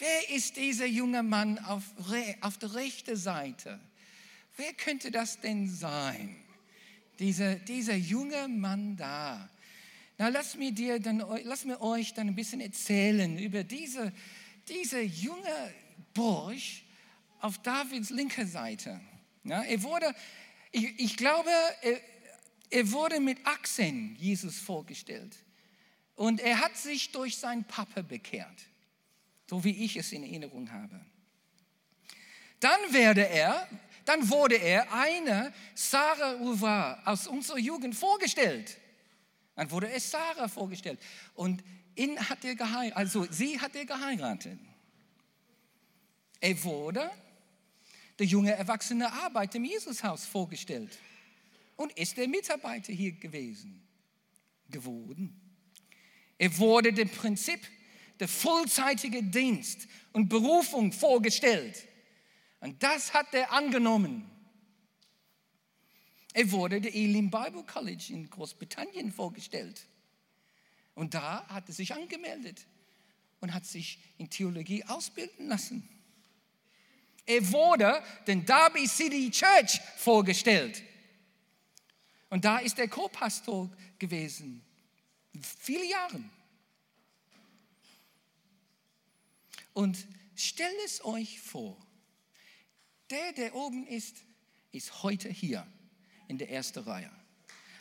wer ist dieser junge Mann auf, auf der rechten Seite? Wer könnte das denn sein? Dieser, dieser junge Mann da. Na, lass mir, dir dann, lass mir euch dann ein bisschen erzählen über diese, diese junge Bursch auf Davids linker Seite. Ja, er wurde, ich, ich glaube, er, er wurde mit Achsen Jesus vorgestellt. Und er hat sich durch seinen Papa bekehrt, so wie ich es in Erinnerung habe. Dann werde er, dann wurde er eine Sarah Uva aus unserer Jugend vorgestellt. Dann wurde es Sarah vorgestellt. Und ihn hat er geheiratet, also sie hat er geheiratet. Er wurde der junge erwachsene Arbeiter im Jesushaus vorgestellt und ist der Mitarbeiter hier gewesen, geworden. Er wurde dem Prinzip der vollzeitigen Dienst und Berufung vorgestellt. Und das hat er angenommen. Er wurde der Elim Bible College in Großbritannien vorgestellt. Und da hat er sich angemeldet und hat sich in Theologie ausbilden lassen. Er wurde den Derby City Church vorgestellt. Und da ist er Co-Pastor gewesen. Viele Jahre. Und stellt es euch vor, der, der oben ist, ist heute hier in der ersten Reihe.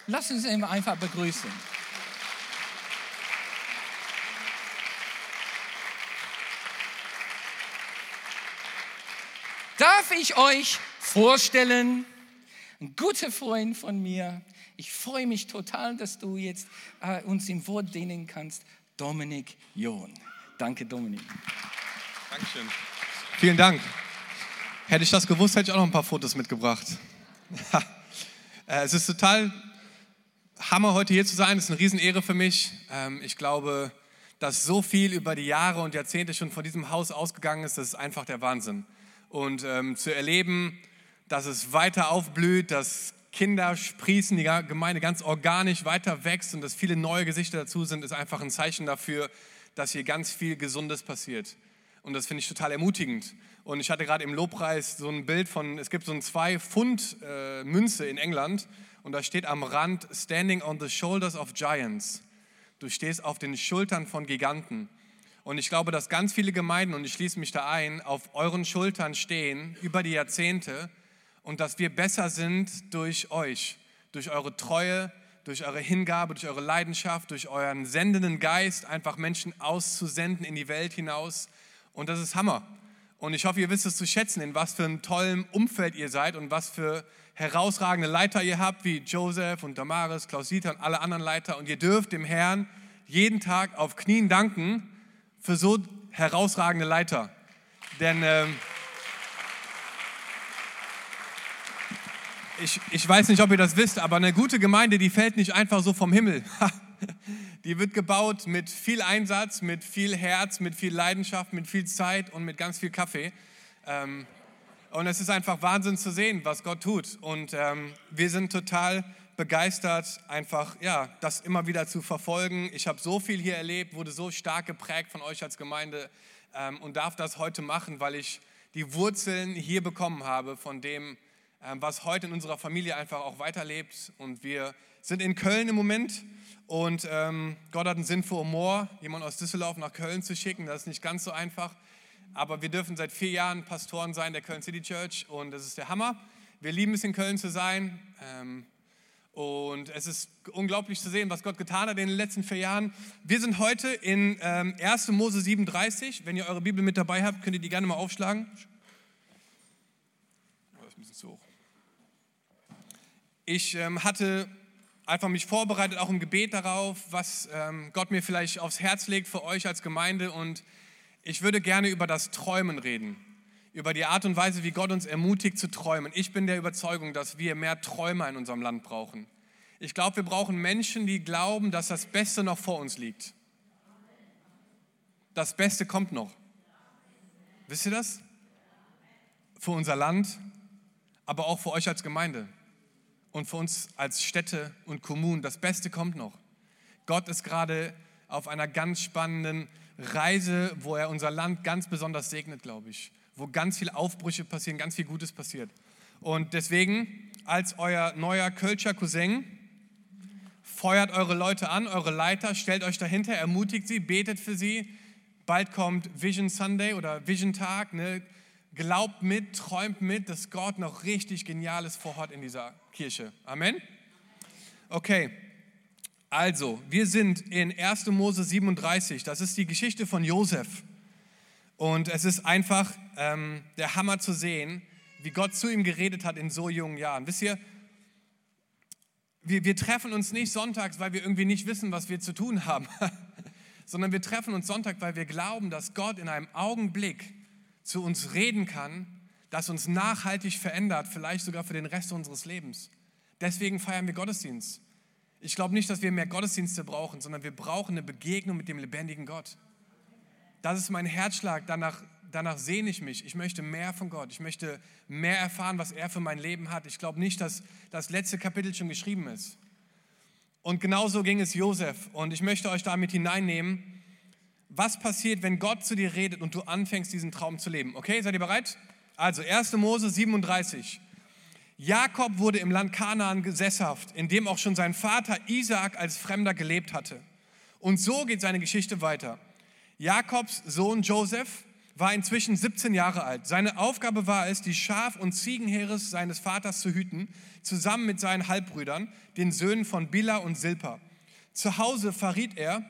Lass uns ihn einfach begrüßen. Darf ich euch vorstellen, ein guter Freund von mir. Ich freue mich total, dass du jetzt äh, uns im Wort dienen kannst. Dominik John. Danke, Dominik. Dankeschön. Vielen Dank. Hätte ich das gewusst, hätte ich auch noch ein paar Fotos mitgebracht. Äh, es ist total Hammer, heute hier zu sein. Es ist eine Riesenehre für mich. Ähm, ich glaube, dass so viel über die Jahre und Jahrzehnte schon von diesem Haus ausgegangen ist, das ist einfach der Wahnsinn und ähm, zu erleben, dass es weiter aufblüht, dass Kinder sprießen, die Gemeinde ganz organisch weiter wächst und dass viele neue Gesichter dazu sind, ist einfach ein Zeichen dafür, dass hier ganz viel Gesundes passiert. Und das finde ich total ermutigend. Und ich hatte gerade im Lobpreis so ein Bild von, es gibt so ein 2 Pfund äh, in England und da steht am Rand, Standing on the shoulders of giants. Du stehst auf den Schultern von Giganten. Und ich glaube, dass ganz viele Gemeinden, und ich schließe mich da ein, auf euren Schultern stehen über die Jahrzehnte und dass wir besser sind durch euch, durch eure Treue, durch eure Hingabe, durch eure Leidenschaft, durch euren sendenden Geist, einfach Menschen auszusenden in die Welt hinaus. Und das ist Hammer. Und ich hoffe, ihr wisst es zu schätzen, in was für einem tollen Umfeld ihr seid und was für herausragende Leiter ihr habt, wie Joseph und Damaris, Klaus-Dieter und alle anderen Leiter. Und ihr dürft dem Herrn jeden Tag auf Knien danken, für so herausragende Leiter. Denn ähm, ich, ich weiß nicht, ob ihr das wisst, aber eine gute Gemeinde, die fällt nicht einfach so vom Himmel. Die wird gebaut mit viel Einsatz, mit viel Herz, mit viel Leidenschaft, mit viel Zeit und mit ganz viel Kaffee. Ähm, und es ist einfach Wahnsinn zu sehen, was Gott tut. Und ähm, wir sind total begeistert, einfach ja, das immer wieder zu verfolgen. Ich habe so viel hier erlebt, wurde so stark geprägt von euch als Gemeinde ähm, und darf das heute machen, weil ich die Wurzeln hier bekommen habe von dem, ähm, was heute in unserer Familie einfach auch weiterlebt. Und wir sind in Köln im Moment und ähm, Gott hat einen Sinn für Humor, jemanden aus Düsseldorf nach Köln zu schicken. Das ist nicht ganz so einfach. Aber wir dürfen seit vier Jahren Pastoren sein der Köln City Church und das ist der Hammer. Wir lieben es, in Köln zu sein. Ähm, und es ist unglaublich zu sehen, was Gott getan hat in den letzten vier Jahren. Wir sind heute in ähm, 1. Mose 37. Wenn ihr eure Bibel mit dabei habt, könnt ihr die gerne mal aufschlagen. Oh, das ist ein bisschen zu hoch. Ich ähm, hatte einfach mich vorbereitet, auch im Gebet darauf, was ähm, Gott mir vielleicht aufs Herz legt für euch als Gemeinde. Und ich würde gerne über das Träumen reden über die Art und Weise, wie Gott uns ermutigt zu träumen. Ich bin der Überzeugung, dass wir mehr Träumer in unserem Land brauchen. Ich glaube, wir brauchen Menschen, die glauben, dass das Beste noch vor uns liegt. Das Beste kommt noch. Wisst ihr das? Für unser Land, aber auch für euch als Gemeinde und für uns als Städte und Kommunen. Das Beste kommt noch. Gott ist gerade auf einer ganz spannenden Reise, wo er unser Land ganz besonders segnet, glaube ich. Wo ganz viele Aufbrüche passieren, ganz viel Gutes passiert. Und deswegen, als euer neuer Kölscher Cousin, feuert eure Leute an, eure Leiter, stellt euch dahinter, ermutigt sie, betet für sie. Bald kommt Vision Sunday oder Vision Tag. Ne? Glaubt mit, träumt mit, dass Gott noch richtig Geniales vorhat in dieser Kirche. Amen. Okay, also, wir sind in 1. Mose 37. Das ist die Geschichte von Josef. Und es ist einfach ähm, der Hammer zu sehen, wie Gott zu ihm geredet hat in so jungen Jahren. Wisst ihr, wir, wir treffen uns nicht sonntags, weil wir irgendwie nicht wissen, was wir zu tun haben, sondern wir treffen uns Sonntag, weil wir glauben, dass Gott in einem Augenblick zu uns reden kann, das uns nachhaltig verändert, vielleicht sogar für den Rest unseres Lebens. Deswegen feiern wir Gottesdienst. Ich glaube nicht, dass wir mehr Gottesdienste brauchen, sondern wir brauchen eine Begegnung mit dem lebendigen Gott. Das ist mein Herzschlag, danach, danach sehne ich mich. Ich möchte mehr von Gott. Ich möchte mehr erfahren, was er für mein Leben hat. Ich glaube nicht, dass das letzte Kapitel schon geschrieben ist. Und genauso ging es Josef. Und ich möchte euch damit hineinnehmen, was passiert, wenn Gott zu dir redet und du anfängst, diesen Traum zu leben. Okay, seid ihr bereit? Also 1. Mose 37. Jakob wurde im Land Kanaan gesesshaft, in dem auch schon sein Vater Isaak als Fremder gelebt hatte. Und so geht seine Geschichte weiter. Jakobs Sohn Joseph war inzwischen 17 Jahre alt. Seine Aufgabe war es, die Schaf- und Ziegenheeres seines Vaters zu hüten, zusammen mit seinen Halbbrüdern, den Söhnen von Bila und Silpa. Zu Hause verriet er,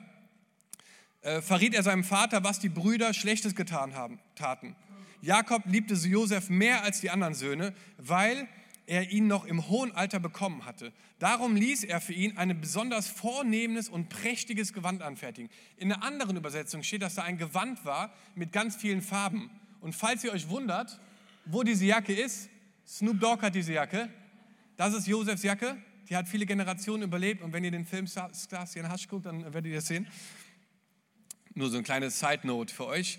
äh, verriet er seinem Vater, was die Brüder Schlechtes getan haben, taten. Jakob liebte Josef mehr als die anderen Söhne, weil er ihn noch im hohen Alter bekommen hatte. Darum ließ er für ihn ein besonders vornehmes und prächtiges Gewand anfertigen. In einer anderen Übersetzung steht, dass da ein Gewand war mit ganz vielen Farben. Und falls ihr euch wundert, wo diese Jacke ist, Snoop Dogg hat diese Jacke. Das ist Josefs Jacke. Die hat viele Generationen überlebt. Und wenn ihr den Film Starsky Hush guckt, dann werdet ihr das sehen. Nur so ein kleines Side Note für euch.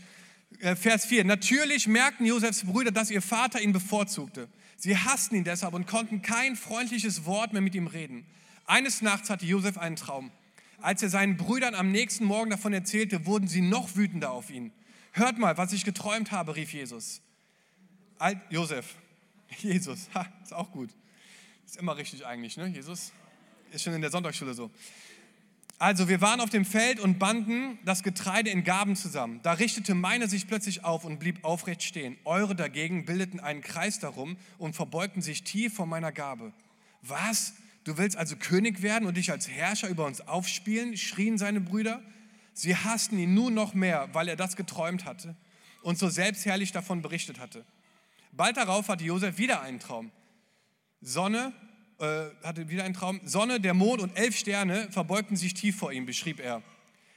Äh, Vers 4. Natürlich merkten Josefs Brüder, dass ihr Vater ihn bevorzugte. Sie hassten ihn deshalb und konnten kein freundliches Wort mehr mit ihm reden. Eines Nachts hatte Josef einen Traum. Als er seinen Brüdern am nächsten Morgen davon erzählte, wurden sie noch wütender auf ihn. Hört mal, was ich geträumt habe, rief Jesus. Alt, Josef, Jesus, ha, ist auch gut. Ist immer richtig eigentlich, ne? Jesus ist schon in der Sonntagsschule so. Also wir waren auf dem Feld und banden das Getreide in Gaben zusammen. Da richtete meine sich plötzlich auf und blieb aufrecht stehen. Eure dagegen bildeten einen Kreis darum und verbeugten sich tief vor meiner Gabe. Was? Du willst also König werden und dich als Herrscher über uns aufspielen? schrien seine Brüder. Sie hassten ihn nun noch mehr, weil er das geträumt hatte und so selbstherrlich davon berichtet hatte. Bald darauf hatte Josef wieder einen Traum. Sonne äh, hatte wieder einen Traum. Sonne, der Mond und elf Sterne verbeugten sich tief vor ihm, beschrieb er.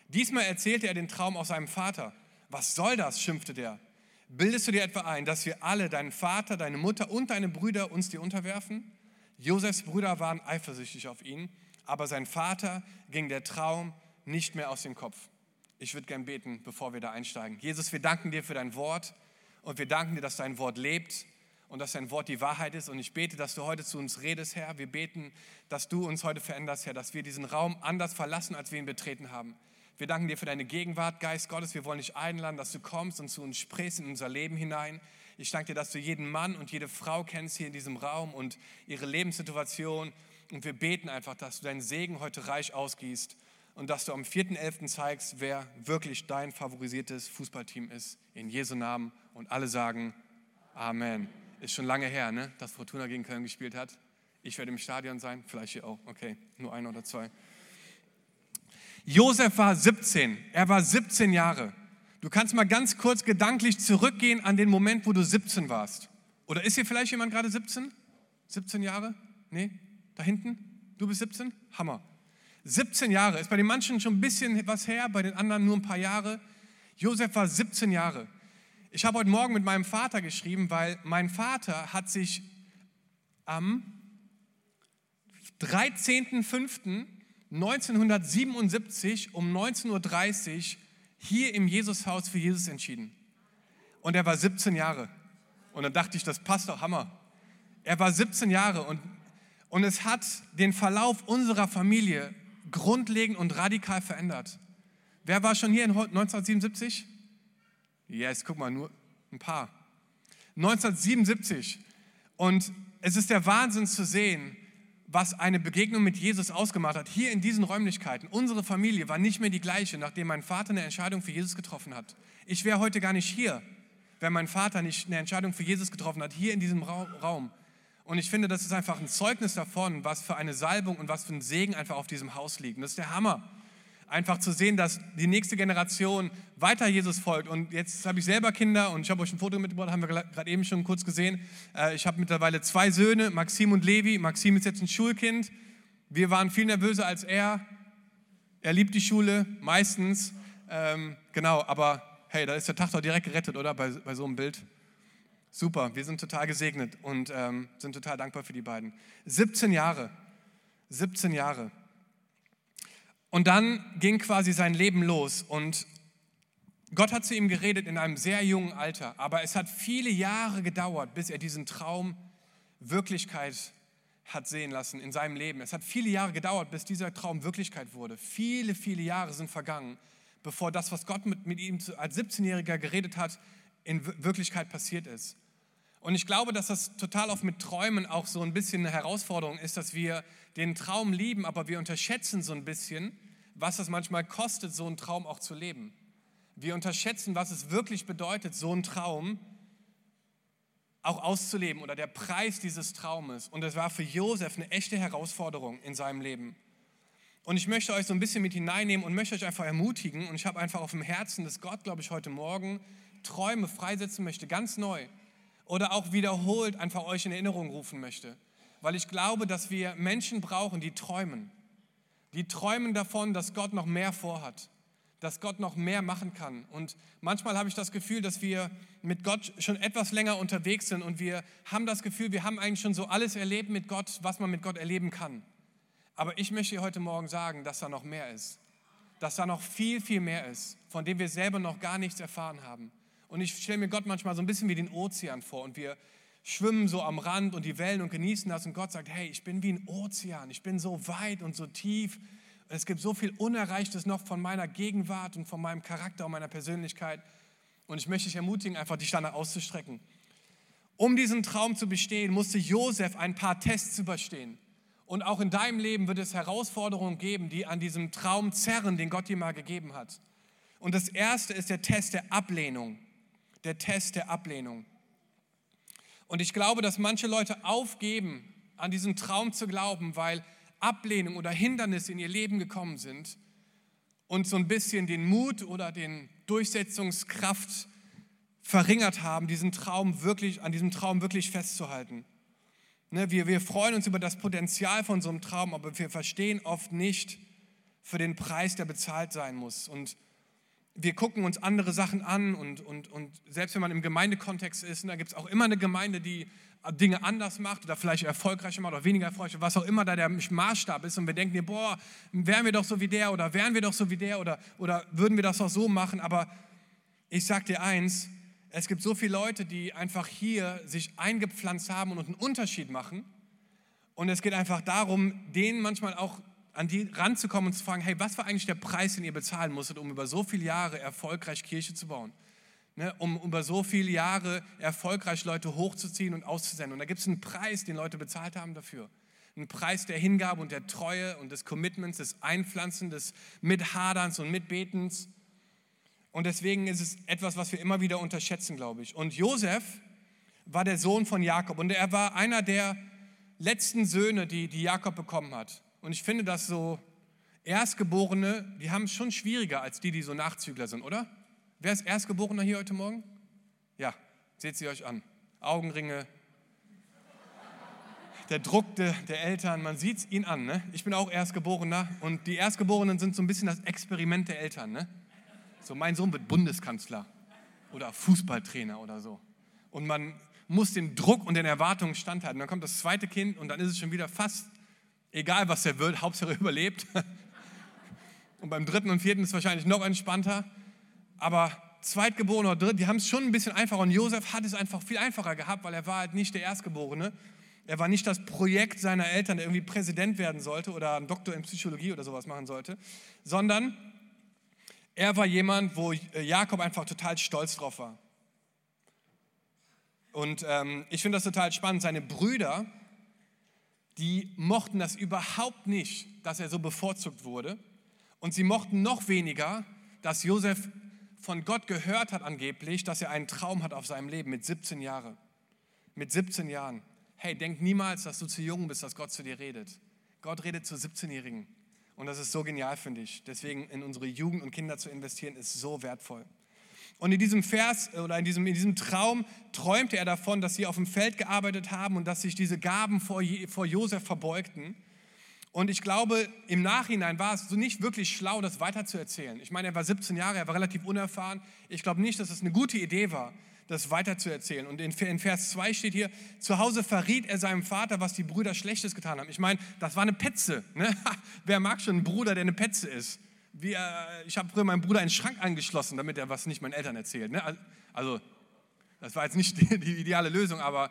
Diesmal erzählte er den Traum aus seinem Vater. Was soll das? schimpfte der. Bildest du dir etwa ein, dass wir alle, deinen Vater, deine Mutter und deine Brüder, uns dir unterwerfen? Josefs Brüder waren eifersüchtig auf ihn, aber sein Vater ging der Traum nicht mehr aus dem Kopf. Ich würde gern beten, bevor wir da einsteigen. Jesus, wir danken dir für dein Wort und wir danken dir, dass dein Wort lebt und dass dein Wort die Wahrheit ist. Und ich bete, dass du heute zu uns redest, Herr. Wir beten, dass du uns heute veränderst, Herr, dass wir diesen Raum anders verlassen, als wir ihn betreten haben. Wir danken dir für deine Gegenwart, Geist Gottes. Wir wollen dich einladen, dass du kommst und zu uns sprichst in unser Leben hinein. Ich danke dir, dass du jeden Mann und jede Frau kennst hier in diesem Raum und ihre Lebenssituation. Und wir beten einfach, dass du deinen Segen heute reich ausgießt und dass du am 4.11. zeigst, wer wirklich dein favorisiertes Fußballteam ist. In Jesu Namen. Und alle sagen Amen. Ist schon lange her, ne, dass Fortuna gegen Köln gespielt hat. Ich werde im Stadion sein, vielleicht hier auch. Okay, nur ein oder zwei. Josef war 17. Er war 17 Jahre. Du kannst mal ganz kurz gedanklich zurückgehen an den Moment, wo du 17 warst. Oder ist hier vielleicht jemand gerade 17? 17 Jahre? Nee? Da hinten? Du bist 17? Hammer. 17 Jahre. Ist bei den manchen schon ein bisschen was her, bei den anderen nur ein paar Jahre. Josef war 17 Jahre. Ich habe heute Morgen mit meinem Vater geschrieben, weil mein Vater hat sich am 13.05.1977 um 19.30 Uhr hier im Jesushaus für Jesus entschieden. Und er war 17 Jahre. Und dann dachte ich, das passt doch Hammer. Er war 17 Jahre und, und es hat den Verlauf unserer Familie grundlegend und radikal verändert. Wer war schon hier in 1977? Yes, guck mal, nur ein paar. 1977. Und es ist der Wahnsinn zu sehen, was eine Begegnung mit Jesus ausgemacht hat. Hier in diesen Räumlichkeiten. Unsere Familie war nicht mehr die gleiche, nachdem mein Vater eine Entscheidung für Jesus getroffen hat. Ich wäre heute gar nicht hier, wenn mein Vater nicht eine Entscheidung für Jesus getroffen hat, hier in diesem Raum. Und ich finde, das ist einfach ein Zeugnis davon, was für eine Salbung und was für ein Segen einfach auf diesem Haus liegt. Und das ist der Hammer einfach zu sehen, dass die nächste Generation weiter Jesus folgt. Und jetzt habe ich selber Kinder und ich habe euch ein Foto mitgebracht, haben wir gerade eben schon kurz gesehen. Äh, ich habe mittlerweile zwei Söhne, Maxim und Levi. Maxim ist jetzt ein Schulkind. Wir waren viel nervöser als er. Er liebt die Schule, meistens. Ähm, genau, aber hey, da ist der Tag doch direkt gerettet, oder? Bei, bei so einem Bild. Super, wir sind total gesegnet und ähm, sind total dankbar für die beiden. 17 Jahre. 17 Jahre. Und dann ging quasi sein Leben los und Gott hat zu ihm geredet in einem sehr jungen Alter, aber es hat viele Jahre gedauert, bis er diesen Traum Wirklichkeit hat sehen lassen in seinem Leben. Es hat viele Jahre gedauert, bis dieser Traum Wirklichkeit wurde. Viele, viele Jahre sind vergangen, bevor das, was Gott mit, mit ihm als 17-Jähriger geredet hat, in Wirklichkeit passiert ist. Und ich glaube, dass das total oft mit Träumen auch so ein bisschen eine Herausforderung ist, dass wir den Traum lieben, aber wir unterschätzen so ein bisschen, was es manchmal kostet, so einen Traum auch zu leben. Wir unterschätzen, was es wirklich bedeutet, so einen Traum auch auszuleben oder der Preis dieses Traumes. Und das war für Josef eine echte Herausforderung in seinem Leben. Und ich möchte euch so ein bisschen mit hineinnehmen und möchte euch einfach ermutigen. Und ich habe einfach auf dem Herzen, dass Gott, glaube ich, heute Morgen Träume freisetzen möchte, ganz neu. Oder auch wiederholt einfach euch in Erinnerung rufen möchte. Weil ich glaube, dass wir Menschen brauchen, die träumen die träumen davon, dass Gott noch mehr vorhat, dass Gott noch mehr machen kann. Und manchmal habe ich das Gefühl, dass wir mit Gott schon etwas länger unterwegs sind und wir haben das Gefühl, wir haben eigentlich schon so alles erlebt mit Gott, was man mit Gott erleben kann. Aber ich möchte heute Morgen sagen, dass da noch mehr ist. Dass da noch viel, viel mehr ist, von dem wir selber noch gar nichts erfahren haben. Und ich stelle mir Gott manchmal so ein bisschen wie den Ozean vor und wir schwimmen so am Rand und die Wellen und genießen das. Und Gott sagt, hey, ich bin wie ein Ozean, ich bin so weit und so tief. Es gibt so viel Unerreichtes noch von meiner Gegenwart und von meinem Charakter und meiner Persönlichkeit. Und ich möchte dich ermutigen, einfach dich danach auszustrecken. Um diesen Traum zu bestehen, musste Josef ein paar Tests überstehen. Und auch in deinem Leben wird es Herausforderungen geben, die an diesem Traum zerren, den Gott dir mal gegeben hat. Und das erste ist der Test der Ablehnung. Der Test der Ablehnung. Und ich glaube, dass manche Leute aufgeben, an diesen Traum zu glauben, weil Ablehnung oder Hindernisse in ihr Leben gekommen sind und so ein bisschen den Mut oder den Durchsetzungskraft verringert haben, diesen Traum wirklich, an diesem Traum wirklich festzuhalten. Ne, wir, wir freuen uns über das Potenzial von so einem Traum, aber wir verstehen oft nicht für den Preis, der bezahlt sein muss. Und wir gucken uns andere Sachen an und, und, und selbst wenn man im Gemeindekontext ist, da gibt es auch immer eine Gemeinde, die Dinge anders macht oder vielleicht erfolgreicher macht oder weniger erfolgreich, was auch immer da der Maßstab ist und wir denken, boah, wären wir doch so wie der oder wären wir doch so wie der oder, oder würden wir das auch so machen, aber ich sage dir eins, es gibt so viele Leute, die einfach hier sich eingepflanzt haben und einen Unterschied machen. Und es geht einfach darum, denen manchmal auch an die ranzukommen und zu fragen, hey, was war eigentlich der Preis, den ihr bezahlen musstet, um über so viele Jahre erfolgreich Kirche zu bauen? Ne, um über so viele Jahre erfolgreich Leute hochzuziehen und auszusenden. Und da gibt es einen Preis, den Leute bezahlt haben dafür. Einen Preis der Hingabe und der Treue und des Commitments, des Einpflanzen, des Mithaderns und Mitbetens. Und deswegen ist es etwas, was wir immer wieder unterschätzen, glaube ich. Und Josef war der Sohn von Jakob und er war einer der letzten Söhne, die, die Jakob bekommen hat. Und ich finde, dass so Erstgeborene, die haben es schon schwieriger als die, die so Nachzügler sind, oder? Wer ist Erstgeborener hier heute Morgen? Ja, seht sie euch an. Augenringe, der Druck der, der Eltern, man sieht es ihnen an. Ne? Ich bin auch Erstgeborener und die Erstgeborenen sind so ein bisschen das Experiment der Eltern. Ne? So, mein Sohn wird Bundeskanzler oder Fußballtrainer oder so. Und man muss den Druck und den Erwartungen standhalten. Dann kommt das zweite Kind und dann ist es schon wieder fast egal was er wird, Hauptsache er überlebt. Und beim dritten und vierten ist es wahrscheinlich noch entspannter. Aber Zweitgeborene oder Dritt, die haben es schon ein bisschen einfacher. Und Josef hat es einfach viel einfacher gehabt, weil er war halt nicht der Erstgeborene. Er war nicht das Projekt seiner Eltern, der irgendwie Präsident werden sollte oder einen Doktor in Psychologie oder sowas machen sollte, sondern er war jemand, wo Jakob einfach total stolz drauf war. Und ähm, ich finde das total spannend. Seine Brüder, die mochten das überhaupt nicht, dass er so bevorzugt wurde. Und sie mochten noch weniger, dass Josef von Gott gehört hat angeblich, dass er einen Traum hat auf seinem Leben mit 17 Jahren. Mit 17 Jahren. Hey, denk niemals, dass du zu jung bist, dass Gott zu dir redet. Gott redet zu 17-Jährigen. Und das ist so genial, finde ich. Deswegen in unsere Jugend und Kinder zu investieren, ist so wertvoll. Und in diesem Vers oder in diesem, in diesem Traum träumte er davon, dass sie auf dem Feld gearbeitet haben und dass sich diese Gaben vor, vor Josef verbeugten. Und ich glaube, im Nachhinein war es so nicht wirklich schlau, das weiterzuerzählen. Ich meine, er war 17 Jahre, er war relativ unerfahren. Ich glaube nicht, dass es eine gute Idee war, das weiterzuerzählen. Und in Vers 2 steht hier, zu Hause verriet er seinem Vater, was die Brüder Schlechtes getan haben. Ich meine, das war eine Petze. Ne? Wer mag schon einen Bruder, der eine Petze ist? Wir, äh, ich habe früher meinen Bruder in den Schrank angeschlossen, damit er was nicht meinen Eltern erzählt. Ne? Also, das war jetzt nicht die, die ideale Lösung, aber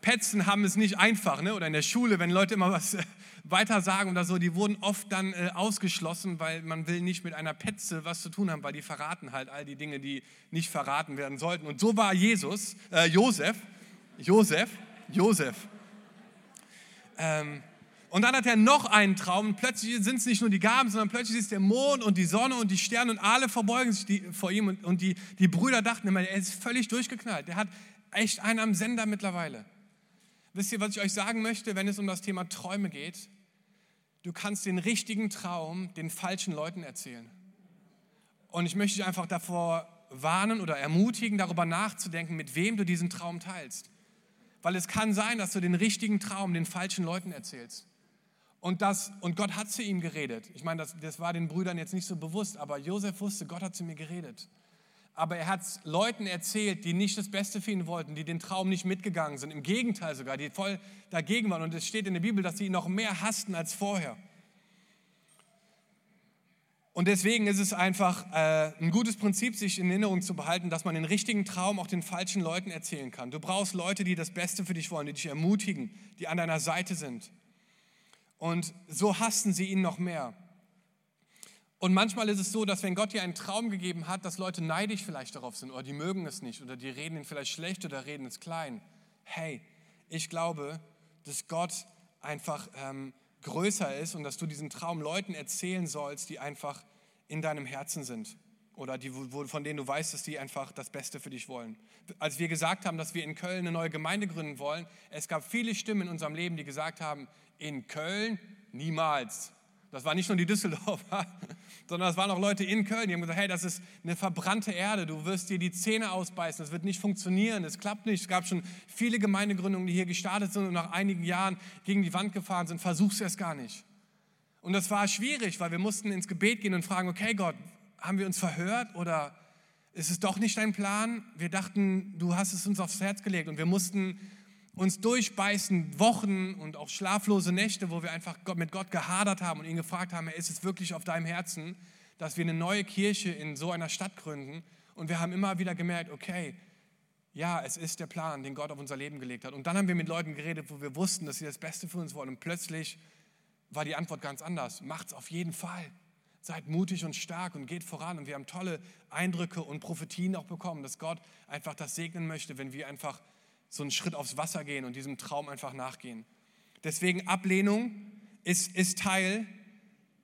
Petzen haben es nicht einfach. Ne? Oder in der Schule, wenn Leute immer was weitersagen oder so, die wurden oft dann äh, ausgeschlossen, weil man will nicht mit einer Petze was zu tun haben, weil die verraten halt all die Dinge, die nicht verraten werden sollten. Und so war Jesus, äh, Josef, Josef, Josef. Ähm, und dann hat er noch einen Traum und plötzlich sind es nicht nur die Gaben, sondern plötzlich ist der Mond und die Sonne und die Sterne und alle verbeugen sich die, vor ihm und, und die, die Brüder dachten immer, er ist völlig durchgeknallt. Der hat echt einen am Sender mittlerweile. Wisst ihr, was ich euch sagen möchte, wenn es um das Thema Träume geht? Du kannst den richtigen Traum den falschen Leuten erzählen. Und ich möchte dich einfach davor warnen oder ermutigen, darüber nachzudenken, mit wem du diesen Traum teilst. Weil es kann sein, dass du den richtigen Traum den falschen Leuten erzählst. Und, das, und Gott hat zu ihm geredet. Ich meine, das, das war den Brüdern jetzt nicht so bewusst, aber Josef wusste, Gott hat zu mir geredet aber er hat es Leuten erzählt, die nicht das Beste für ihn wollten, die den Traum nicht mitgegangen sind. Im Gegenteil sogar, die voll dagegen waren. Und es steht in der Bibel, dass sie ihn noch mehr hassten als vorher. Und deswegen ist es einfach äh, ein gutes Prinzip, sich in Erinnerung zu behalten, dass man den richtigen Traum auch den falschen Leuten erzählen kann. Du brauchst Leute, die das Beste für dich wollen, die dich ermutigen, die an deiner Seite sind. Und so hassten sie ihn noch mehr. Und manchmal ist es so, dass wenn Gott dir einen Traum gegeben hat, dass Leute neidisch vielleicht darauf sind oder die mögen es nicht oder die reden ihn vielleicht schlecht oder reden es klein. Hey, ich glaube, dass Gott einfach ähm, größer ist und dass du diesen Traum Leuten erzählen sollst, die einfach in deinem Herzen sind oder die, wo, von denen du weißt, dass die einfach das Beste für dich wollen. Als wir gesagt haben, dass wir in Köln eine neue Gemeinde gründen wollen, es gab viele Stimmen in unserem Leben, die gesagt haben, in Köln niemals. Das war nicht nur die Düsseldorfer, sondern es waren auch Leute in Köln, die haben gesagt, hey, das ist eine verbrannte Erde, du wirst dir die Zähne ausbeißen, das wird nicht funktionieren, es klappt nicht. Es gab schon viele Gemeindegründungen, die hier gestartet sind und nach einigen Jahren gegen die Wand gefahren sind, versuch's erst gar nicht. Und das war schwierig, weil wir mussten ins Gebet gehen und fragen, okay Gott, haben wir uns verhört oder ist es doch nicht dein Plan? Wir dachten, du hast es uns aufs Herz gelegt und wir mussten uns durchbeißen, Wochen und auch schlaflose Nächte, wo wir einfach mit Gott gehadert haben und ihn gefragt haben, ist es wirklich auf deinem Herzen, dass wir eine neue Kirche in so einer Stadt gründen? Und wir haben immer wieder gemerkt, okay, ja, es ist der Plan, den Gott auf unser Leben gelegt hat. Und dann haben wir mit Leuten geredet, wo wir wussten, dass sie das Beste für uns wollen. Und plötzlich war die Antwort ganz anders. Macht's auf jeden Fall. Seid mutig und stark und geht voran. Und wir haben tolle Eindrücke und Prophetien auch bekommen, dass Gott einfach das segnen möchte, wenn wir einfach so einen Schritt aufs Wasser gehen und diesem Traum einfach nachgehen. Deswegen Ablehnung ist, ist Teil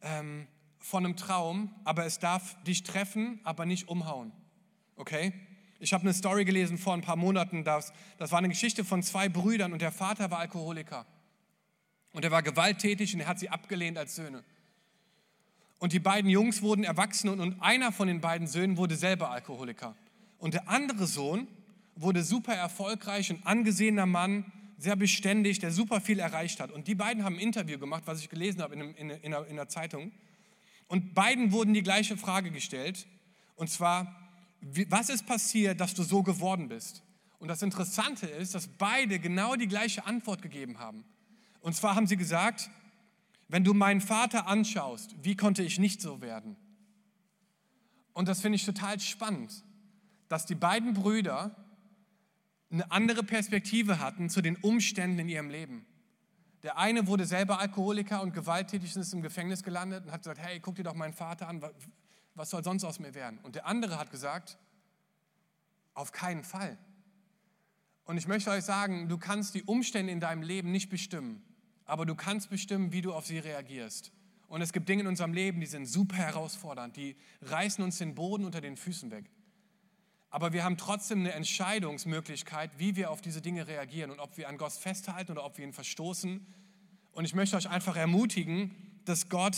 ähm, von einem Traum, aber es darf dich treffen, aber nicht umhauen. Okay? Ich habe eine Story gelesen vor ein paar Monaten, das, das war eine Geschichte von zwei Brüdern und der Vater war Alkoholiker. Und er war gewalttätig und er hat sie abgelehnt als Söhne. Und die beiden Jungs wurden erwachsen und, und einer von den beiden Söhnen wurde selber Alkoholiker. Und der andere Sohn wurde super erfolgreich, ein angesehener Mann, sehr beständig, der super viel erreicht hat. Und die beiden haben ein Interview gemacht, was ich gelesen habe in, in, in, in der Zeitung. Und beiden wurden die gleiche Frage gestellt. Und zwar, wie, was ist passiert, dass du so geworden bist? Und das Interessante ist, dass beide genau die gleiche Antwort gegeben haben. Und zwar haben sie gesagt, wenn du meinen Vater anschaust, wie konnte ich nicht so werden? Und das finde ich total spannend, dass die beiden Brüder eine andere Perspektive hatten zu den Umständen in ihrem Leben. Der eine wurde selber Alkoholiker und gewalttätig und ist im Gefängnis gelandet und hat gesagt, hey, guck dir doch meinen Vater an, was soll sonst aus mir werden? Und der andere hat gesagt, auf keinen Fall. Und ich möchte euch sagen, du kannst die Umstände in deinem Leben nicht bestimmen, aber du kannst bestimmen, wie du auf sie reagierst. Und es gibt Dinge in unserem Leben, die sind super herausfordernd, die reißen uns den Boden unter den Füßen weg. Aber wir haben trotzdem eine Entscheidungsmöglichkeit, wie wir auf diese Dinge reagieren und ob wir an Gott festhalten oder ob wir ihn verstoßen. Und ich möchte euch einfach ermutigen, dass Gott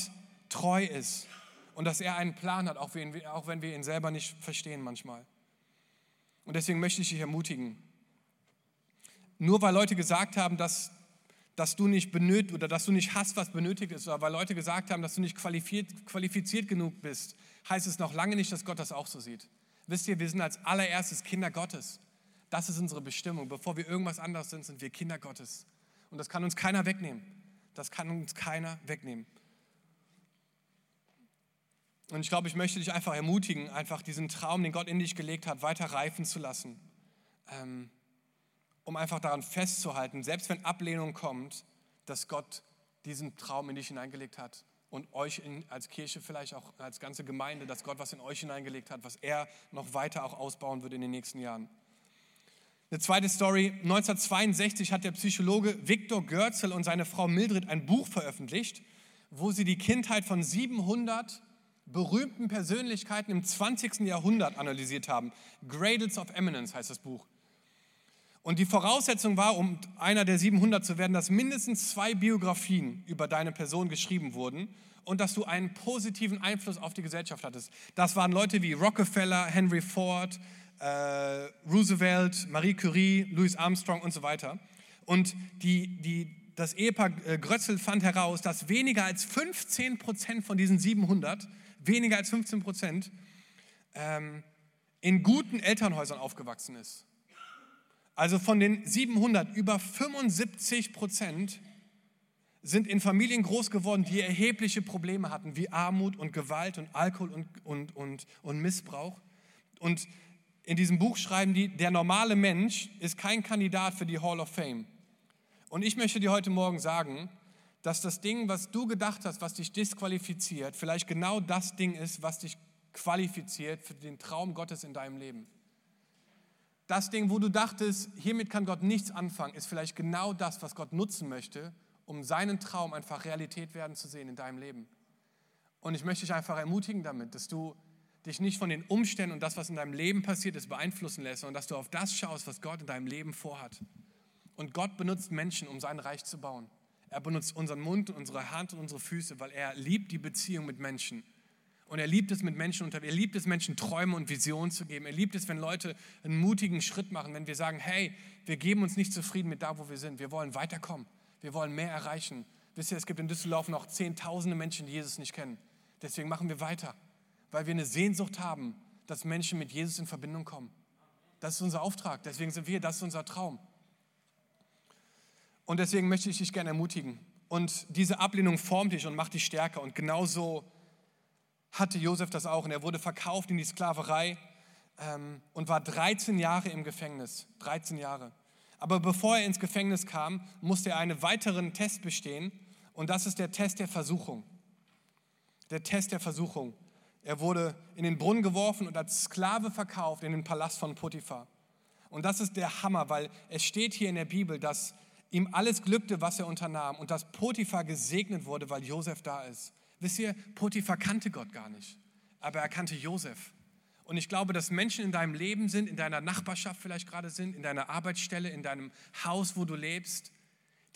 treu ist und dass er einen Plan hat, auch wenn wir ihn selber nicht verstehen manchmal. Und deswegen möchte ich dich ermutigen. Nur weil Leute gesagt haben, dass, dass du nicht benötigt oder dass du nicht hast, was benötigt ist, oder weil Leute gesagt haben, dass du nicht qualifiziert, qualifiziert genug bist, heißt es noch lange nicht, dass Gott das auch so sieht. Wisst ihr, wir sind als allererstes Kinder Gottes. Das ist unsere Bestimmung. Bevor wir irgendwas anderes sind, sind wir Kinder Gottes. Und das kann uns keiner wegnehmen. Das kann uns keiner wegnehmen. Und ich glaube, ich möchte dich einfach ermutigen, einfach diesen Traum, den Gott in dich gelegt hat, weiter reifen zu lassen. Ähm, um einfach daran festzuhalten, selbst wenn Ablehnung kommt, dass Gott diesen Traum in dich hineingelegt hat und euch in, als Kirche vielleicht auch als ganze Gemeinde, dass Gott was in euch hineingelegt hat, was er noch weiter auch ausbauen wird in den nächsten Jahren. Eine zweite Story. 1962 hat der Psychologe Viktor Görzel und seine Frau Mildred ein Buch veröffentlicht, wo sie die Kindheit von 700 berühmten Persönlichkeiten im 20. Jahrhundert analysiert haben. Gradles of Eminence heißt das Buch. Und die Voraussetzung war, um einer der 700 zu werden, dass mindestens zwei Biografien über deine Person geschrieben wurden und dass du einen positiven Einfluss auf die Gesellschaft hattest. Das waren Leute wie Rockefeller, Henry Ford, äh, Roosevelt, Marie Curie, Louis Armstrong und so weiter. Und die, die, das Ehepaar äh, Grötzel fand heraus, dass weniger als 15 Prozent von diesen 700, weniger als 15 Prozent, ähm, in guten Elternhäusern aufgewachsen ist. Also von den 700, über 75 Prozent sind in Familien groß geworden, die erhebliche Probleme hatten, wie Armut und Gewalt und Alkohol und, und, und, und Missbrauch. Und in diesem Buch schreiben die, der normale Mensch ist kein Kandidat für die Hall of Fame. Und ich möchte dir heute Morgen sagen, dass das Ding, was du gedacht hast, was dich disqualifiziert, vielleicht genau das Ding ist, was dich qualifiziert für den Traum Gottes in deinem Leben das Ding, wo du dachtest, hiermit kann Gott nichts anfangen, ist vielleicht genau das, was Gott nutzen möchte, um seinen Traum einfach Realität werden zu sehen in deinem Leben. Und ich möchte dich einfach ermutigen damit, dass du dich nicht von den Umständen und das, was in deinem Leben passiert ist, beeinflussen lässt, sondern dass du auf das schaust, was Gott in deinem Leben vorhat. Und Gott benutzt Menschen, um sein Reich zu bauen. Er benutzt unseren Mund, unsere Hand und unsere Füße, weil er liebt die Beziehung mit Menschen. Und er liebt es mit Menschen unter, er liebt es Menschen Träume und Visionen zu geben. Er liebt es, wenn Leute einen mutigen Schritt machen, wenn wir sagen, hey, wir geben uns nicht zufrieden mit da, wo wir sind. Wir wollen weiterkommen. Wir wollen mehr erreichen. Wisst ihr, es gibt in Düsseldorf noch zehntausende Menschen, die Jesus nicht kennen. Deswegen machen wir weiter, weil wir eine Sehnsucht haben, dass Menschen mit Jesus in Verbindung kommen. Das ist unser Auftrag. Deswegen sind wir, das ist unser Traum. Und deswegen möchte ich dich gerne ermutigen. Und diese Ablehnung formt dich und macht dich stärker. Und genauso hatte Josef das auch und er wurde verkauft in die Sklaverei ähm, und war 13 Jahre im Gefängnis. 13 Jahre. Aber bevor er ins Gefängnis kam, musste er einen weiteren Test bestehen und das ist der Test der Versuchung. Der Test der Versuchung. Er wurde in den Brunnen geworfen und als Sklave verkauft in den Palast von Potiphar. Und das ist der Hammer, weil es steht hier in der Bibel, dass ihm alles glückte, was er unternahm und dass Potiphar gesegnet wurde, weil Josef da ist. Wisst ihr, Potiphar kannte Gott gar nicht, aber er kannte Josef. Und ich glaube, dass Menschen in deinem Leben sind, in deiner Nachbarschaft vielleicht gerade sind, in deiner Arbeitsstelle, in deinem Haus, wo du lebst,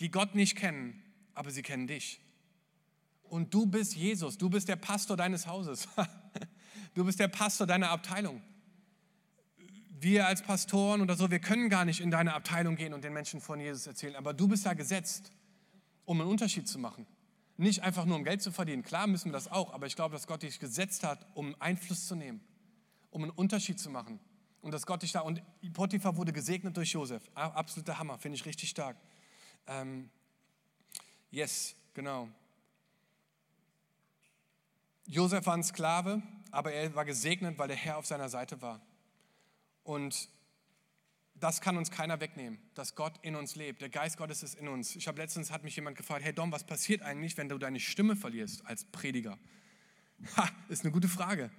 die Gott nicht kennen, aber sie kennen dich. Und du bist Jesus, du bist der Pastor deines Hauses. Du bist der Pastor deiner Abteilung. Wir als Pastoren oder so, wir können gar nicht in deine Abteilung gehen und den Menschen von Jesus erzählen, aber du bist da gesetzt, um einen Unterschied zu machen. Nicht einfach nur um Geld zu verdienen. Klar müssen wir das auch, aber ich glaube, dass Gott dich gesetzt hat, um Einfluss zu nehmen, um einen Unterschied zu machen. Und dass Gott dich da, und Potiphar wurde gesegnet durch Josef. Absoluter Hammer, finde ich richtig stark. Ähm, yes, genau. Josef war ein Sklave, aber er war gesegnet, weil der Herr auf seiner Seite war. Und das kann uns keiner wegnehmen, dass Gott in uns lebt. Der Geist Gottes ist in uns. Ich habe letztens hat mich jemand gefragt, hey Dom, was passiert eigentlich, wenn du deine Stimme verlierst als Prediger? Ha, ist eine gute Frage.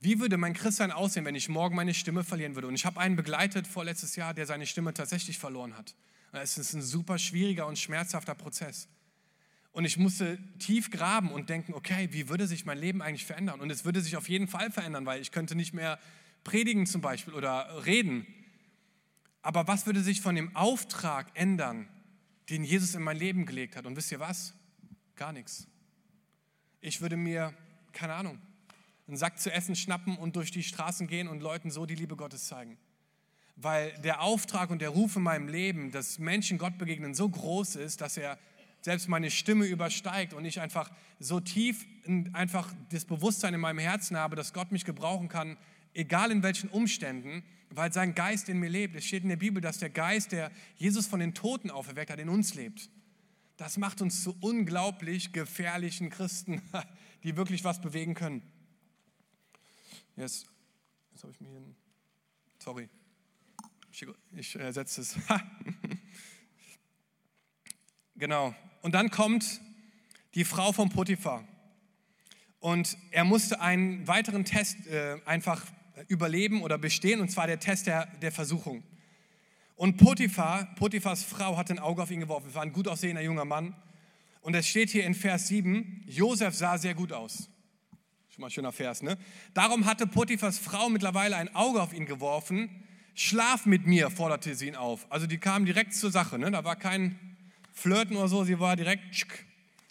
Wie würde mein Christsein aussehen, wenn ich morgen meine Stimme verlieren würde? Und ich habe einen begleitet vorletztes Jahr, der seine Stimme tatsächlich verloren hat. Es ist ein super schwieriger und schmerzhafter Prozess. Und ich musste tief graben und denken, okay, wie würde sich mein Leben eigentlich verändern? Und es würde sich auf jeden Fall verändern, weil ich könnte nicht mehr predigen zum Beispiel oder reden. Aber was würde sich von dem Auftrag ändern, den Jesus in mein Leben gelegt hat? Und wisst ihr was? Gar nichts. Ich würde mir, keine Ahnung, einen Sack zu essen schnappen und durch die Straßen gehen und Leuten so die Liebe Gottes zeigen. Weil der Auftrag und der Ruf in meinem Leben, dass Menschen Gott begegnen, so groß ist, dass er selbst meine Stimme übersteigt und ich einfach so tief einfach das Bewusstsein in meinem Herzen habe, dass Gott mich gebrauchen kann, egal in welchen Umständen, weil sein Geist in mir lebt. Es steht in der Bibel, dass der Geist, der Jesus von den Toten auferweckt hat, in uns lebt. Das macht uns zu unglaublich gefährlichen Christen, die wirklich was bewegen können. Jetzt, jetzt habe ich mir hier einen, sorry, ich ersetze es. genau. Und dann kommt die Frau von Potiphar. Und er musste einen weiteren Test äh, einfach überleben oder bestehen, und zwar der Test der, der Versuchung. Und Potiphar, Potiphars Frau, hat ein Auge auf ihn geworfen. Es war ein gut aussehender junger Mann. Und es steht hier in Vers 7, Josef sah sehr gut aus. Schon mal ein schöner Vers, ne? Darum hatte Potiphas Frau mittlerweile ein Auge auf ihn geworfen. Schlaf mit mir, forderte sie ihn auf. Also die kam direkt zur Sache, ne? Da war kein Flirten oder so, sie war direkt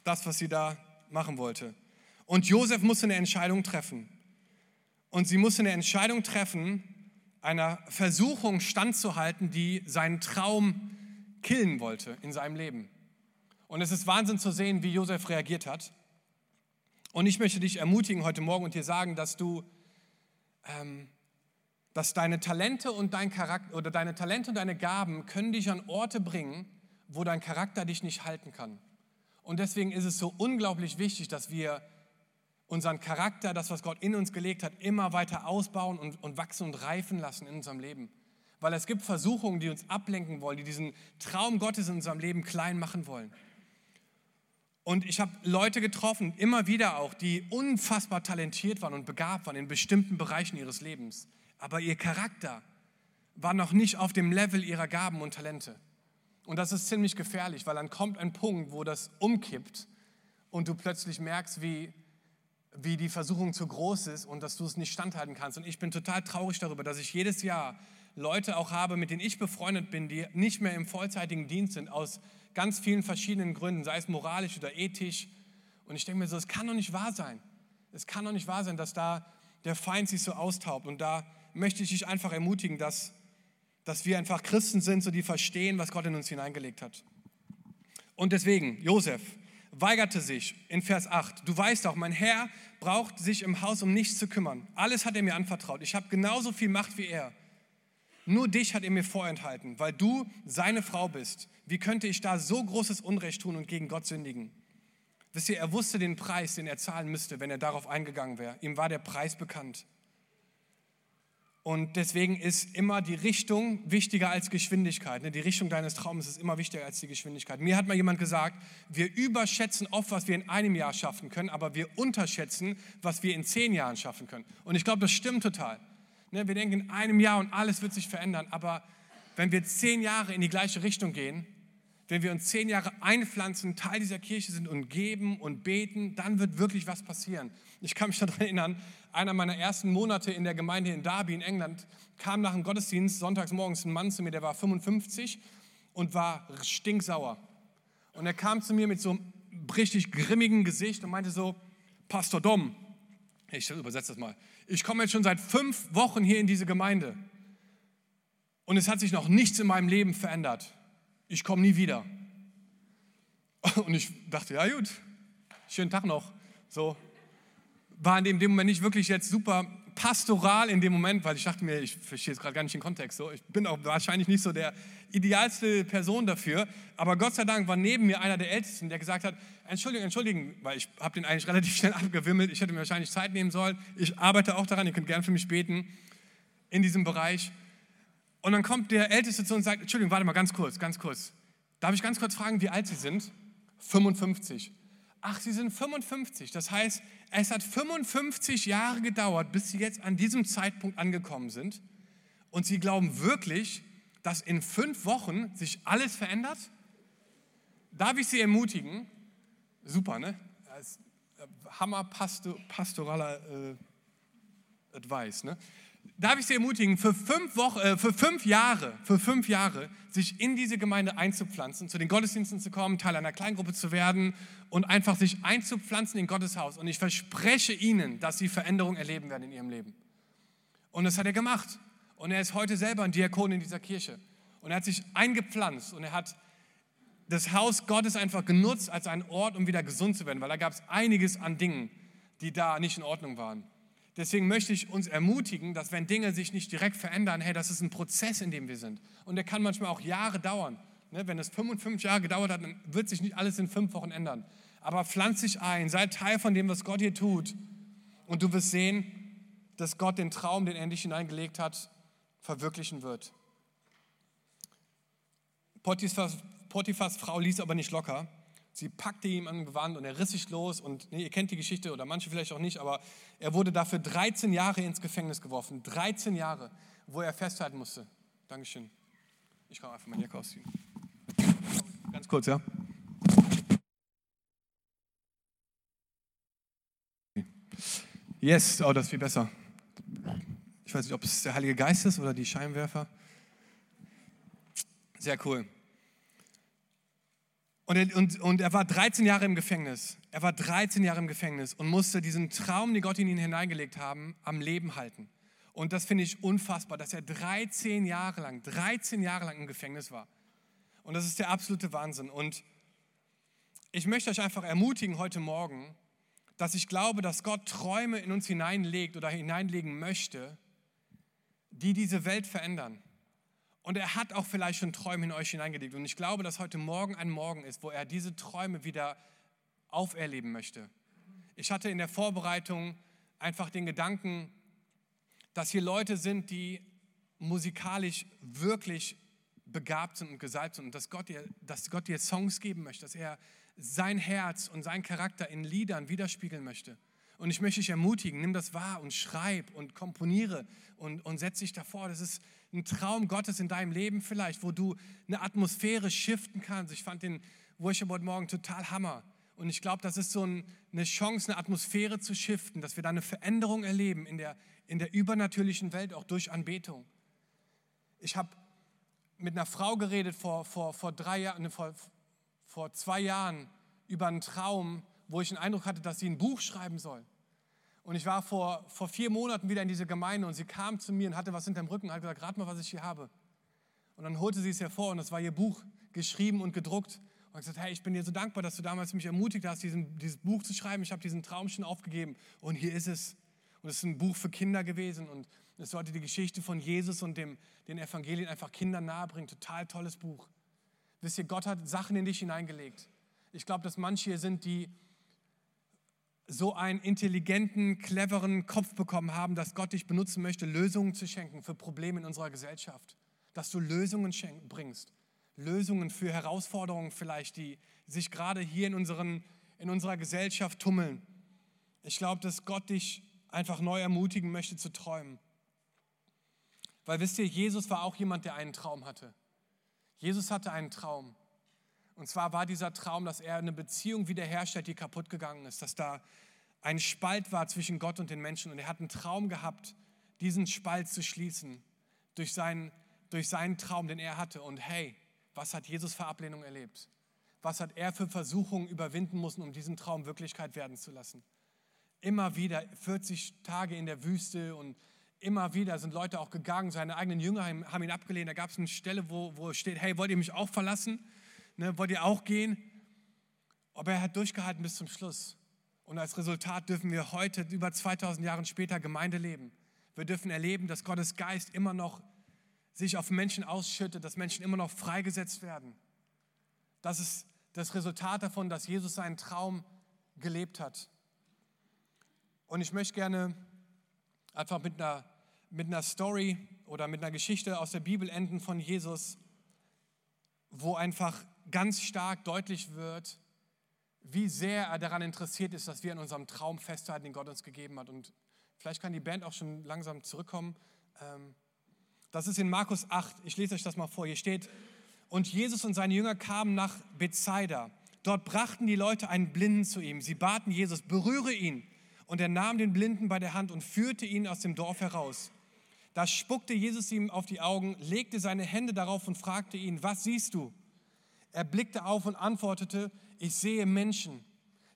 das, was sie da machen wollte. Und Josef musste eine Entscheidung treffen. Und sie musste eine Entscheidung treffen, einer Versuchung standzuhalten, die seinen Traum killen wollte in seinem Leben. Und es ist Wahnsinn zu sehen, wie Josef reagiert hat. Und ich möchte dich ermutigen heute Morgen und dir sagen, dass du, ähm, dass deine Talente und dein Charakter oder deine Talente und deine Gaben können dich an Orte bringen, wo dein Charakter dich nicht halten kann. Und deswegen ist es so unglaublich wichtig, dass wir unseren Charakter, das, was Gott in uns gelegt hat, immer weiter ausbauen und, und wachsen und reifen lassen in unserem Leben. Weil es gibt Versuchungen, die uns ablenken wollen, die diesen Traum Gottes in unserem Leben klein machen wollen. Und ich habe Leute getroffen, immer wieder auch, die unfassbar talentiert waren und begabt waren in bestimmten Bereichen ihres Lebens. Aber ihr Charakter war noch nicht auf dem Level ihrer Gaben und Talente. Und das ist ziemlich gefährlich, weil dann kommt ein Punkt, wo das umkippt und du plötzlich merkst, wie, wie die Versuchung zu groß ist und dass du es nicht standhalten kannst. Und ich bin total traurig darüber, dass ich jedes Jahr Leute auch habe, mit denen ich befreundet bin, die nicht mehr im vollzeitigen Dienst sind, aus ganz vielen verschiedenen Gründen, sei es moralisch oder ethisch. Und ich denke mir so, es kann doch nicht wahr sein. Es kann doch nicht wahr sein, dass da der Feind sich so austaubt. Und da möchte ich dich einfach ermutigen, dass, dass wir einfach Christen sind, so die verstehen, was Gott in uns hineingelegt hat. Und deswegen, Josef weigerte sich in Vers 8. Du weißt auch, mein Herr braucht sich im Haus um nichts zu kümmern. Alles hat er mir anvertraut. Ich habe genauso viel Macht wie er. Nur dich hat er mir vorenthalten, weil du seine Frau bist. Wie könnte ich da so großes Unrecht tun und gegen Gott sündigen? Wisst ihr, er wusste den Preis, den er zahlen müsste, wenn er darauf eingegangen wäre. Ihm war der Preis bekannt. Und deswegen ist immer die Richtung wichtiger als Geschwindigkeit. Ne? Die Richtung deines Traums ist immer wichtiger als die Geschwindigkeit. Mir hat mal jemand gesagt, wir überschätzen oft, was wir in einem Jahr schaffen können, aber wir unterschätzen, was wir in zehn Jahren schaffen können. Und ich glaube, das stimmt total. Ne, wir denken in einem Jahr und alles wird sich verändern. Aber wenn wir zehn Jahre in die gleiche Richtung gehen, wenn wir uns zehn Jahre einpflanzen, Teil dieser Kirche sind und geben und beten, dann wird wirklich was passieren. Ich kann mich daran erinnern, einer meiner ersten Monate in der Gemeinde in Derby in England kam nach dem Gottesdienst sonntags morgens ein Mann zu mir, der war 55 und war stinksauer. Und er kam zu mir mit so einem richtig grimmigen Gesicht und meinte so, Pastor Dom, ich übersetze das mal, ich komme jetzt schon seit fünf Wochen hier in diese Gemeinde und es hat sich noch nichts in meinem Leben verändert. Ich komme nie wieder. Und ich dachte, ja gut, schönen Tag noch. So war in dem, Moment nicht wirklich jetzt super pastoral in dem Moment, weil ich dachte mir, ich verstehe jetzt gerade gar nicht den Kontext. So. Ich bin auch wahrscheinlich nicht so der idealste Person dafür, aber Gott sei Dank war neben mir einer der Ältesten, der gesagt hat, Entschuldigung, Entschuldigung, weil ich habe den eigentlich relativ schnell abgewimmelt, ich hätte mir wahrscheinlich Zeit nehmen sollen, ich arbeite auch daran, ihr könnt gerne für mich beten in diesem Bereich. Und dann kommt der Älteste zu uns und sagt, Entschuldigung, warte mal ganz kurz, ganz kurz. Darf ich ganz kurz fragen, wie alt Sie sind? 55. ach, sie sind 55. Das heißt, es hat 55 Jahre gedauert, bis sie jetzt an diesem Zeitpunkt angekommen sind. Und sie glauben wirklich, dass in fünf Wochen sich alles verändert? Darf ich Sie ermutigen? Super, ne? Äh, Hammer pastoraler äh, Advice, ne? Darf ich Sie ermutigen, für fünf, Wochen, äh, für fünf Jahre, für fünf Jahre sich in diese Gemeinde einzupflanzen, zu den Gottesdiensten zu kommen, Teil einer Kleingruppe zu werden und einfach sich einzupflanzen in Gottes Haus. Und ich verspreche Ihnen, dass Sie Veränderung erleben werden in Ihrem Leben. Und das hat er gemacht. Und er ist heute selber ein Diakon in dieser Kirche. Und er hat sich eingepflanzt und er hat das Haus Gottes einfach genutzt als einen Ort, um wieder gesund zu werden, weil da gab es einiges an Dingen, die da nicht in Ordnung waren. Deswegen möchte ich uns ermutigen, dass wenn Dinge sich nicht direkt verändern, hey, das ist ein Prozess, in dem wir sind. Und der kann manchmal auch Jahre dauern. Ne, wenn es 55 Jahre gedauert hat, dann wird sich nicht alles in fünf Wochen ändern. Aber pflanz dich ein, sei Teil von dem, was Gott hier tut. Und du wirst sehen, dass Gott den Traum, den er in dich hineingelegt hat, verwirklichen wird. Potiphas, Potiphas Frau ließ aber nicht locker. Sie packte ihm an den Gewand und er riss sich los und nee, ihr kennt die Geschichte oder manche vielleicht auch nicht, aber er wurde dafür 13 Jahre ins Gefängnis geworfen. 13 Jahre, wo er festhalten musste. Dankeschön. Ich kann einfach meine Jacke ausziehen. Ganz kurz, ja? Yes, oh, das ist viel besser. Ich weiß nicht, ob es der Heilige Geist ist oder die Scheinwerfer. Sehr cool. Und er, und, und er war 13 Jahre im Gefängnis. Er war 13 Jahre im Gefängnis und musste diesen Traum, den Gott in ihn hineingelegt haben, am Leben halten. Und das finde ich unfassbar, dass er 13 Jahre lang, 13 Jahre lang im Gefängnis war. Und das ist der absolute Wahnsinn. Und ich möchte euch einfach ermutigen heute Morgen, dass ich glaube, dass Gott Träume in uns hineinlegt oder hineinlegen möchte, die diese Welt verändern. Und er hat auch vielleicht schon Träume in euch hineingelegt. Und ich glaube, dass heute Morgen ein Morgen ist, wo er diese Träume wieder auferleben möchte. Ich hatte in der Vorbereitung einfach den Gedanken, dass hier Leute sind, die musikalisch wirklich begabt sind und gesalbt sind und dass Gott, dir, dass Gott dir Songs geben möchte, dass er sein Herz und sein Charakter in Liedern widerspiegeln möchte. Und ich möchte dich ermutigen, nimm das wahr und schreib und komponiere und, und setz dich davor. Das ist ein Traum Gottes in deinem Leben vielleicht, wo du eine Atmosphäre shiften kannst. Ich fand den Worship heute Morgen total Hammer. Und ich glaube, das ist so ein, eine Chance, eine Atmosphäre zu shiften, dass wir da eine Veränderung erleben in der, in der übernatürlichen Welt, auch durch Anbetung. Ich habe mit einer Frau geredet vor, vor, vor, drei Jahren, vor, vor zwei Jahren über einen Traum, wo ich den Eindruck hatte, dass sie ein Buch schreiben soll. Und ich war vor, vor vier Monaten wieder in diese Gemeinde und sie kam zu mir und hatte was hinterm Rücken und hat gesagt, rat mal, was ich hier habe. Und dann holte sie es hervor und es war ihr Buch, geschrieben und gedruckt. Und gesagt, hey, ich bin dir so dankbar, dass du damals mich ermutigt hast, diesen, dieses Buch zu schreiben. Ich habe diesen Traum schon aufgegeben und hier ist es. Und es ist ein Buch für Kinder gewesen und es sollte die Geschichte von Jesus und dem, den Evangelien einfach Kindern nahebringen. Total tolles Buch. Wisst ihr, Gott hat Sachen in dich hineingelegt. Ich glaube, dass manche hier sind, die so einen intelligenten, cleveren Kopf bekommen haben, dass Gott dich benutzen möchte, Lösungen zu schenken für Probleme in unserer Gesellschaft. Dass du Lösungen bringst. Lösungen für Herausforderungen vielleicht, die sich gerade hier in, unseren, in unserer Gesellschaft tummeln. Ich glaube, dass Gott dich einfach neu ermutigen möchte zu träumen. Weil wisst ihr, Jesus war auch jemand, der einen Traum hatte. Jesus hatte einen Traum. Und zwar war dieser Traum, dass er eine Beziehung wiederherstellt, die kaputt gegangen ist, dass da ein Spalt war zwischen Gott und den Menschen. Und er hat einen Traum gehabt, diesen Spalt zu schließen durch seinen, durch seinen Traum, den er hatte. Und hey, was hat Jesus für Ablehnung erlebt? Was hat er für Versuchungen überwinden müssen, um diesen Traum Wirklichkeit werden zu lassen? Immer wieder 40 Tage in der Wüste und immer wieder sind Leute auch gegangen, seine eigenen Jünger haben ihn abgelehnt. Da gab es eine Stelle, wo, wo steht, hey, wollt ihr mich auch verlassen? Ne, wollt ihr auch gehen? Aber er hat durchgehalten bis zum Schluss. Und als Resultat dürfen wir heute, über 2000 Jahre später, Gemeinde leben. Wir dürfen erleben, dass Gottes Geist immer noch sich auf Menschen ausschüttet, dass Menschen immer noch freigesetzt werden. Das ist das Resultat davon, dass Jesus seinen Traum gelebt hat. Und ich möchte gerne einfach mit einer, mit einer Story oder mit einer Geschichte aus der Bibel enden von Jesus, wo einfach ganz stark deutlich wird, wie sehr er daran interessiert ist, dass wir an unserem Traum festhalten, den Gott uns gegeben hat. Und vielleicht kann die Band auch schon langsam zurückkommen. Ähm, das ist in Markus 8. Ich lese euch das mal vor. Hier steht, und Jesus und seine Jünger kamen nach Bethsaida. Dort brachten die Leute einen Blinden zu ihm. Sie baten Jesus, berühre ihn. Und er nahm den Blinden bei der Hand und führte ihn aus dem Dorf heraus. Da spuckte Jesus ihm auf die Augen, legte seine Hände darauf und fragte ihn, was siehst du? Er blickte auf und antwortete, ich sehe Menschen.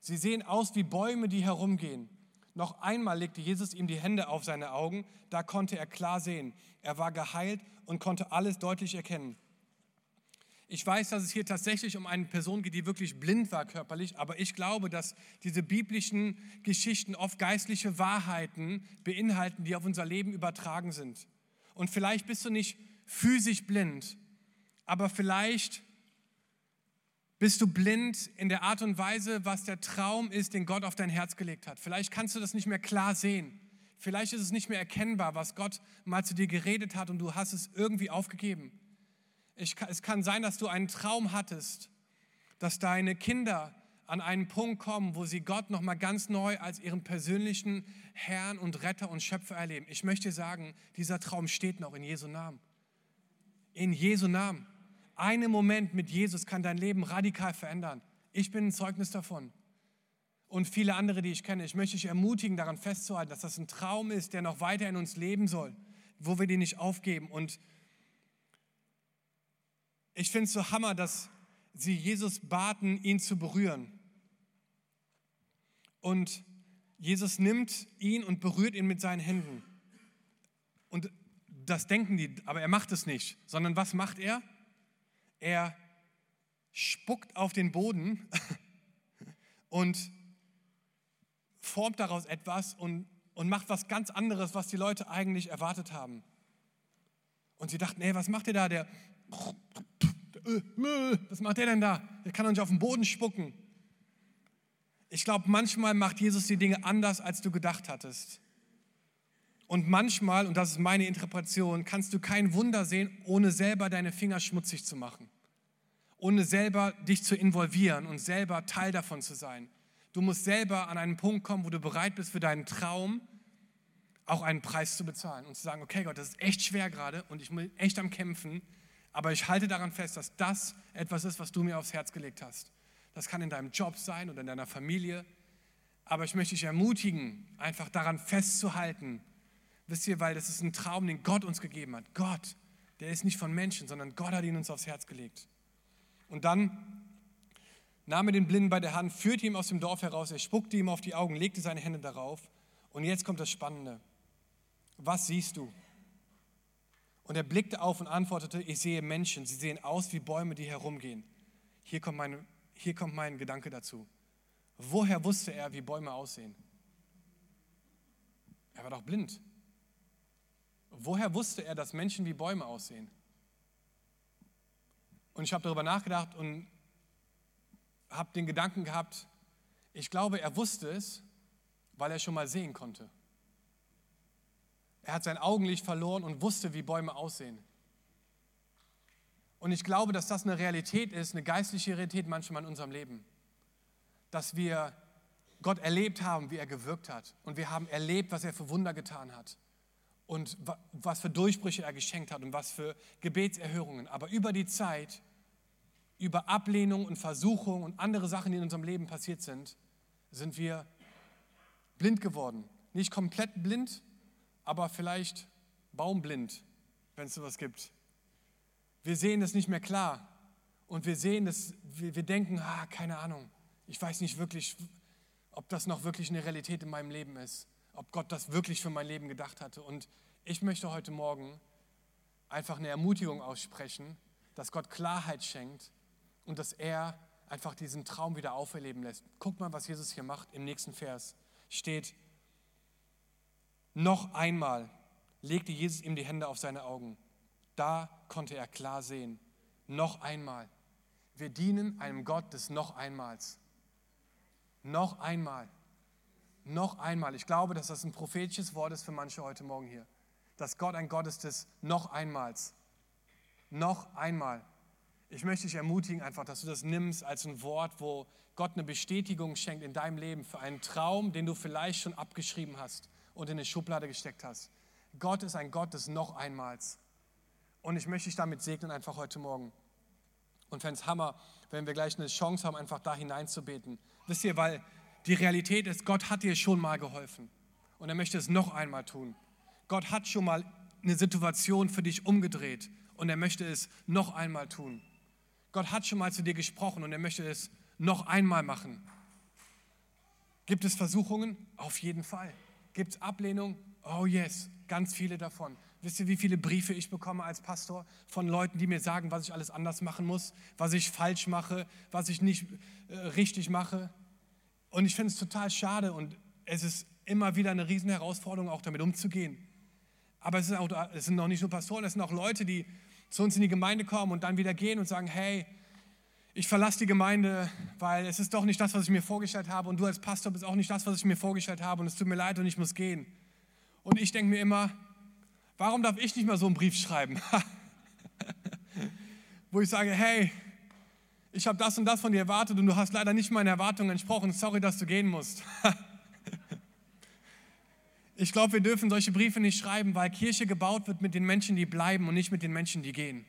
Sie sehen aus wie Bäume, die herumgehen. Noch einmal legte Jesus ihm die Hände auf seine Augen, da konnte er klar sehen. Er war geheilt und konnte alles deutlich erkennen. Ich weiß, dass es hier tatsächlich um eine Person geht, die wirklich blind war körperlich, aber ich glaube, dass diese biblischen Geschichten oft geistliche Wahrheiten beinhalten, die auf unser Leben übertragen sind. Und vielleicht bist du nicht physisch blind, aber vielleicht bist du blind in der Art und Weise, was der Traum ist, den Gott auf dein Herz gelegt hat. Vielleicht kannst du das nicht mehr klar sehen. Vielleicht ist es nicht mehr erkennbar, was Gott mal zu dir geredet hat und du hast es irgendwie aufgegeben. Ich, es kann sein, dass du einen Traum hattest, dass deine Kinder an einen Punkt kommen, wo sie Gott noch mal ganz neu als ihren persönlichen Herrn und Retter und Schöpfer erleben. Ich möchte sagen, dieser Traum steht noch in Jesu Namen. In Jesu Namen. Ein Moment mit Jesus kann dein Leben radikal verändern. Ich bin ein Zeugnis davon. Und viele andere, die ich kenne. Ich möchte dich ermutigen, daran festzuhalten, dass das ein Traum ist, der noch weiter in uns leben soll, wo wir den nicht aufgeben. Und ich finde es so Hammer, dass sie Jesus baten, ihn zu berühren. Und Jesus nimmt ihn und berührt ihn mit seinen Händen. Und das denken die, aber er macht es nicht, sondern was macht er? Er spuckt auf den Boden und formt daraus etwas und, und macht was ganz anderes, was die Leute eigentlich erwartet haben. Und sie dachten, ey, was macht ihr da? Der was macht der denn da? Der kann doch nicht auf den Boden spucken. Ich glaube, manchmal macht Jesus die Dinge anders, als du gedacht hattest. Und manchmal, und das ist meine Interpretation, kannst du kein Wunder sehen, ohne selber deine Finger schmutzig zu machen. Ohne selber dich zu involvieren und selber Teil davon zu sein. Du musst selber an einen Punkt kommen, wo du bereit bist, für deinen Traum auch einen Preis zu bezahlen und zu sagen, okay Gott, das ist echt schwer gerade und ich bin echt am Kämpfen aber ich halte daran fest, dass das etwas ist, was du mir aufs Herz gelegt hast. Das kann in deinem Job sein oder in deiner Familie. Aber ich möchte dich ermutigen, einfach daran festzuhalten. Wisst ihr, weil das ist ein Traum, den Gott uns gegeben hat. Gott, der ist nicht von Menschen, sondern Gott hat ihn uns aufs Herz gelegt. Und dann nahm er den Blinden bei der Hand, führte ihn aus dem Dorf heraus, er spuckte ihm auf die Augen, legte seine Hände darauf. Und jetzt kommt das Spannende. Was siehst du? Und er blickte auf und antwortete, ich sehe Menschen, sie sehen aus wie Bäume, die herumgehen. Hier kommt, meine, hier kommt mein Gedanke dazu. Woher wusste er, wie Bäume aussehen? Er war doch blind. Woher wusste er, dass Menschen wie Bäume aussehen? Und ich habe darüber nachgedacht und habe den Gedanken gehabt, ich glaube, er wusste es, weil er schon mal sehen konnte. Er hat sein Augenlicht verloren und wusste, wie Bäume aussehen. Und ich glaube, dass das eine Realität ist, eine geistliche Realität manchmal in unserem Leben. Dass wir Gott erlebt haben, wie er gewirkt hat. Und wir haben erlebt, was er für Wunder getan hat. Und was für Durchbrüche er geschenkt hat und was für Gebetserhörungen. Aber über die Zeit, über Ablehnung und Versuchung und andere Sachen, die in unserem Leben passiert sind, sind wir blind geworden. Nicht komplett blind, aber vielleicht baumblind, wenn es sowas gibt. Wir sehen es nicht mehr klar und wir sehen es, wir, wir denken, ah, keine Ahnung, ich weiß nicht wirklich, ob das noch wirklich eine Realität in meinem Leben ist, ob Gott das wirklich für mein Leben gedacht hatte. Und ich möchte heute Morgen einfach eine Ermutigung aussprechen, dass Gott Klarheit schenkt und dass er einfach diesen Traum wieder auferleben lässt. Guck mal, was Jesus hier macht. Im nächsten Vers steht, noch einmal legte Jesus ihm die Hände auf seine Augen. Da konnte er klar sehen. Noch einmal. Wir dienen einem Gott des noch einmals. Noch einmal. Noch einmal. Ich glaube, dass das ein prophetisches Wort ist für manche heute Morgen hier. Dass Gott ein Gott ist des noch einmals. Noch einmal. Ich möchte dich ermutigen, einfach, dass du das nimmst als ein Wort, wo Gott eine Bestätigung schenkt in deinem Leben für einen Traum, den du vielleicht schon abgeschrieben hast und in eine Schublade gesteckt hast. Gott ist ein Gott des noch einmals. Und ich möchte dich damit segnen, einfach heute Morgen. Und fände es Hammer, wenn wir gleich eine Chance haben, einfach da hineinzubeten. Wisst ihr, weil die Realität ist, Gott hat dir schon mal geholfen. Und er möchte es noch einmal tun. Gott hat schon mal eine Situation für dich umgedreht. Und er möchte es noch einmal tun. Gott hat schon mal zu dir gesprochen und er möchte es noch einmal machen. Gibt es Versuchungen? Auf jeden Fall. Gibt es Ablehnung? Oh yes, ganz viele davon. Wisst ihr, wie viele Briefe ich bekomme als Pastor von Leuten, die mir sagen, was ich alles anders machen muss, was ich falsch mache, was ich nicht äh, richtig mache? Und ich finde es total schade und es ist immer wieder eine riesen Herausforderung, auch damit umzugehen. Aber es, auch, es sind noch nicht nur Pastoren, es sind auch Leute, die zu uns in die Gemeinde kommen und dann wieder gehen und sagen, hey, ich verlasse die Gemeinde, weil es ist doch nicht das, was ich mir vorgestellt habe und du als Pastor bist auch nicht das, was ich mir vorgestellt habe und es tut mir leid und ich muss gehen. Und ich denke mir immer, warum darf ich nicht mal so einen Brief schreiben? Wo ich sage, hey, ich habe das und das von dir erwartet und du hast leider nicht meinen Erwartungen entsprochen. Sorry, dass du gehen musst. Ich glaube, wir dürfen solche Briefe nicht schreiben, weil Kirche gebaut wird mit den Menschen, die bleiben und nicht mit den Menschen, die gehen.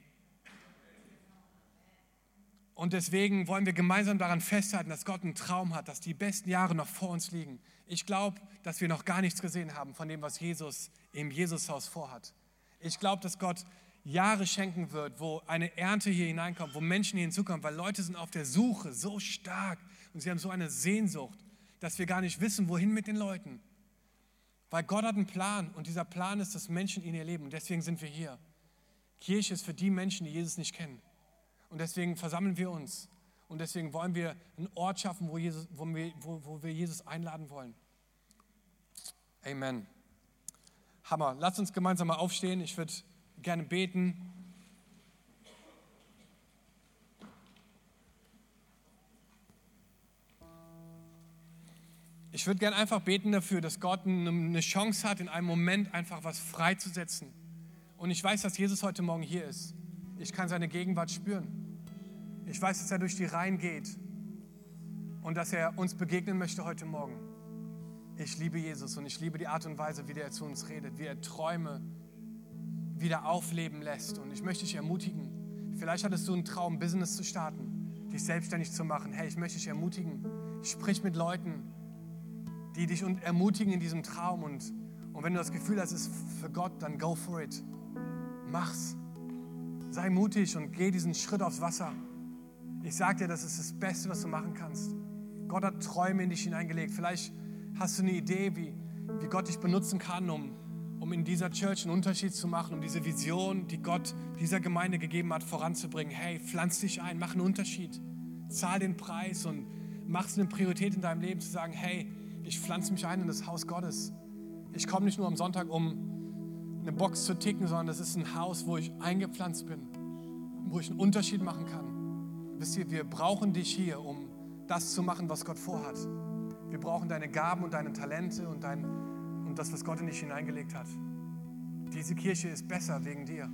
Und deswegen wollen wir gemeinsam daran festhalten, dass Gott einen Traum hat, dass die besten Jahre noch vor uns liegen. Ich glaube, dass wir noch gar nichts gesehen haben von dem, was Jesus im Jesushaus vorhat. Ich glaube, dass Gott Jahre schenken wird, wo eine Ernte hier hineinkommt, wo Menschen hier hinzukommen, weil Leute sind auf der Suche so stark und sie haben so eine Sehnsucht, dass wir gar nicht wissen, wohin mit den Leuten. Weil Gott hat einen Plan und dieser Plan ist, dass Menschen ihn erleben. Und deswegen sind wir hier. Kirche ist für die Menschen, die Jesus nicht kennen. Und deswegen versammeln wir uns. Und deswegen wollen wir einen Ort schaffen, wo, Jesus, wo, wir, wo, wo wir Jesus einladen wollen. Amen. Hammer. Lass uns gemeinsam mal aufstehen. Ich würde gerne beten. Ich würde gerne einfach beten dafür, dass Gott eine Chance hat, in einem Moment einfach was freizusetzen. Und ich weiß, dass Jesus heute Morgen hier ist. Ich kann seine Gegenwart spüren. Ich weiß, dass er durch die Reihen geht und dass er uns begegnen möchte heute Morgen. Ich liebe Jesus und ich liebe die Art und Weise, wie er zu uns redet, wie er Träume wieder aufleben lässt. Und ich möchte dich ermutigen. Vielleicht hattest du einen Traum, Business zu starten, dich selbstständig zu machen. Hey, ich möchte dich ermutigen. Sprich mit Leuten, die dich ermutigen in diesem Traum. Und, und wenn du das Gefühl hast, es ist für Gott, dann go for it. Mach's. Sei mutig und geh diesen Schritt aufs Wasser. Ich sage dir, das ist das Beste, was du machen kannst. Gott hat Träume in dich hineingelegt. Vielleicht hast du eine Idee, wie, wie Gott dich benutzen kann, um, um in dieser Church einen Unterschied zu machen, um diese Vision, die Gott dieser Gemeinde gegeben hat, voranzubringen. Hey, pflanz dich ein, mach einen Unterschied. Zahl den Preis und mach es eine Priorität in deinem Leben zu sagen, hey, ich pflanze mich ein in das Haus Gottes. Ich komme nicht nur am Sonntag, um eine Box zu ticken, sondern das ist ein Haus, wo ich eingepflanzt bin, wo ich einen Unterschied machen kann. Wisst ihr, wir brauchen dich hier, um das zu machen, was Gott vorhat. Wir brauchen deine Gaben und deine Talente und, dein, das, was Gott in dich hineingelegt hat. Diese Kirche ist besser wegen dir.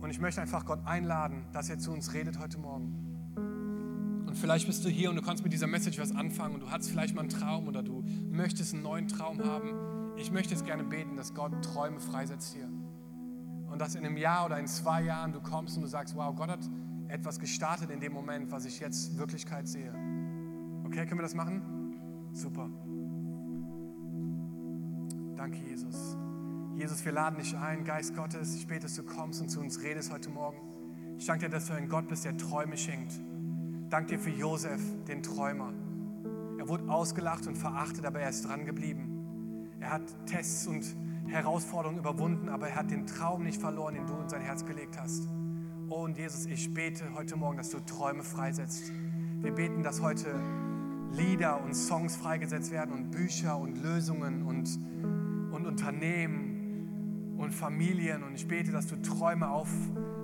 Und ich möchte einfach Gott einladen, dass er zu uns redet heute Morgen. Und vielleicht bist du hier und du kannst mit dieser Message was anfangen und du hast vielleicht mal einen Traum oder du möchtest einen neuen Traum haben. Ich möchte jetzt gerne beten, dass Gott Träume freisetzt hier. Und dass in einem Jahr oder in zwei Jahren du kommst und du sagst, wow, Gott hat etwas gestartet in dem Moment, was ich jetzt Wirklichkeit sehe. Okay, können wir das machen? Super. Danke, Jesus. Jesus, wir laden dich ein, Geist Gottes. Ich bete, dass du kommst und zu uns redest heute Morgen. Ich danke dir, dass du ein Gott bist, der Träume schenkt. Dank dir für Josef, den Träumer. Er wurde ausgelacht und verachtet, aber er ist dran geblieben. Er hat Tests und Herausforderungen überwunden, aber er hat den Traum nicht verloren, den du in sein Herz gelegt hast. Oh und Jesus, ich bete heute Morgen, dass du Träume freisetzt. Wir beten, dass heute Lieder und Songs freigesetzt werden und Bücher und Lösungen und Unternehmen und Familien. Und ich bete, dass du Träume auf,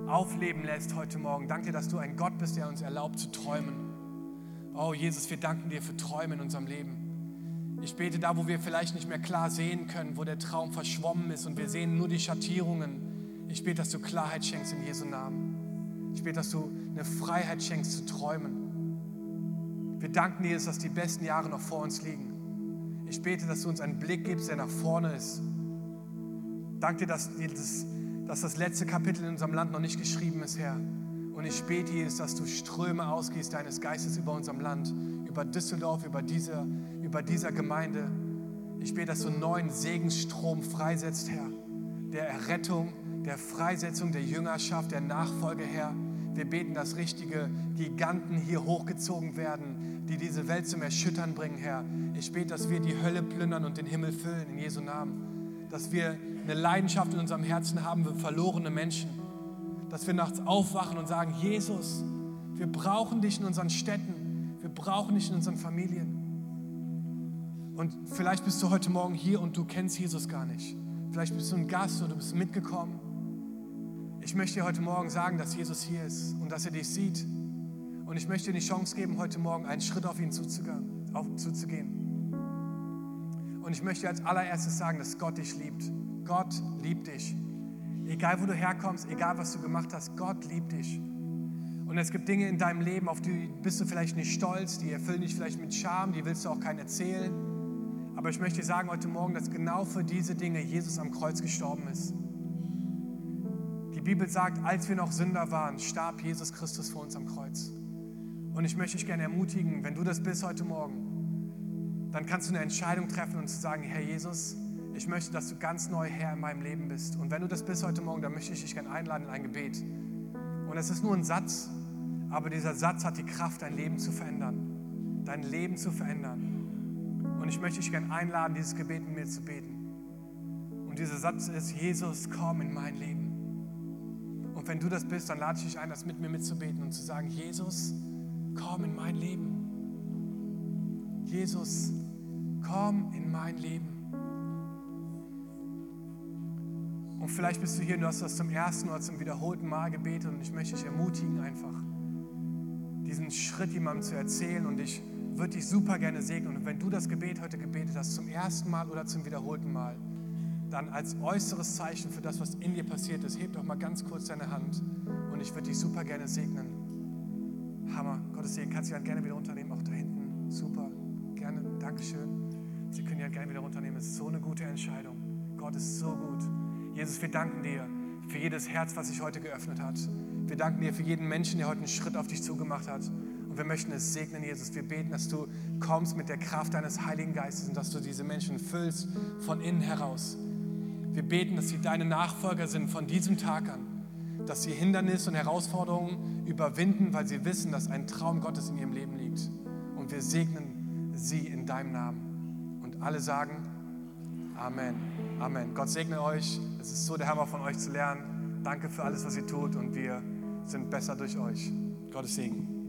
aufleben lässt heute Morgen. Danke, dass du ein Gott bist, der uns erlaubt zu träumen. Oh Jesus, wir danken dir für Träume in unserem Leben. Ich bete da, wo wir vielleicht nicht mehr klar sehen können, wo der Traum verschwommen ist und wir sehen nur die Schattierungen. Ich bete, dass du Klarheit schenkst in Jesu Namen. Ich bete, dass du eine Freiheit schenkst zu träumen. Wir danken dir, dass die besten Jahre noch vor uns liegen. Ich bete, dass du uns einen Blick gibst, der nach vorne ist. Danke dir, dass, das, dass das letzte Kapitel in unserem Land noch nicht geschrieben ist, Herr. Und ich bete, Jesus, dass du Ströme ausgießt deines Geistes über unserem Land, über Düsseldorf, über diese, über dieser Gemeinde. Ich bete, dass du einen neuen Segensstrom freisetzt, Herr, der Errettung, der Freisetzung der Jüngerschaft, der Nachfolge, Herr. Wir beten, dass richtige Giganten hier hochgezogen werden, die diese Welt zum Erschüttern bringen, Herr. Ich bete, dass wir die Hölle plündern und den Himmel füllen, in Jesu Namen. Dass wir eine Leidenschaft in unserem Herzen haben für verlorene Menschen. Dass wir nachts aufwachen und sagen, Jesus, wir brauchen dich in unseren Städten. Wir brauchen dich in unseren Familien. Und vielleicht bist du heute Morgen hier und du kennst Jesus gar nicht. Vielleicht bist du ein Gast oder du bist mitgekommen. Ich möchte dir heute Morgen sagen, dass Jesus hier ist und dass er dich sieht. Und ich möchte dir die Chance geben, heute Morgen einen Schritt auf ihn zuzugehen. Und ich möchte als allererstes sagen, dass Gott dich liebt. Gott liebt dich. Egal wo du herkommst, egal was du gemacht hast, Gott liebt dich. Und es gibt Dinge in deinem Leben, auf die bist du vielleicht nicht stolz, die erfüllen dich vielleicht mit Scham, die willst du auch keinen erzählen. Aber ich möchte dir sagen heute Morgen, dass genau für diese Dinge Jesus am Kreuz gestorben ist. Die Bibel sagt, als wir noch Sünder waren, starb Jesus Christus vor uns am Kreuz. Und ich möchte dich gerne ermutigen, wenn du das bist heute Morgen, dann kannst du eine Entscheidung treffen und zu sagen, Herr Jesus, ich möchte, dass du ganz neu Herr in meinem Leben bist. Und wenn du das bist heute Morgen, dann möchte ich dich gerne einladen in ein Gebet. Und es ist nur ein Satz, aber dieser Satz hat die Kraft, dein Leben zu verändern. Dein Leben zu verändern. Und ich möchte dich gerne einladen, dieses Gebet mit mir zu beten. Und dieser Satz ist, Jesus, komm in mein Leben. Und wenn du das bist, dann lade ich dich ein, das mit mir mitzubeten und zu sagen, Jesus, komm in mein Leben. Jesus, komm in mein Leben. Und vielleicht bist du hier und du hast das zum ersten oder zum wiederholten Mal gebetet und ich möchte dich ermutigen, einfach diesen Schritt jemandem zu erzählen und ich würde dich super gerne segnen. Und wenn du das Gebet heute gebetet hast, zum ersten Mal oder zum wiederholten Mal, dann als äußeres Zeichen für das, was in dir passiert ist, heb doch mal ganz kurz deine Hand und ich würde dich super gerne segnen. Hammer, Gottes Segen. Kannst du die gerne wieder runternehmen, auch da hinten. Super, gerne, Dankeschön. Sie können Hand gerne wieder runternehmen. Es ist so eine gute Entscheidung. Gott ist so gut. Jesus, wir danken dir für jedes Herz, was sich heute geöffnet hat. Wir danken dir für jeden Menschen, der heute einen Schritt auf dich zugemacht hat. Und wir möchten es segnen, Jesus. Wir beten, dass du kommst mit der Kraft deines Heiligen Geistes und dass du diese Menschen füllst von innen heraus. Wir beten, dass sie deine Nachfolger sind von diesem Tag an, dass sie Hindernisse und Herausforderungen überwinden, weil sie wissen, dass ein Traum Gottes in ihrem Leben liegt. Und wir segnen sie in deinem Namen. Und alle sagen Amen. Amen. Gott segne euch. Es ist so der Hammer von euch zu lernen. Danke für alles, was ihr tut und wir sind besser durch euch. Gottes Segen.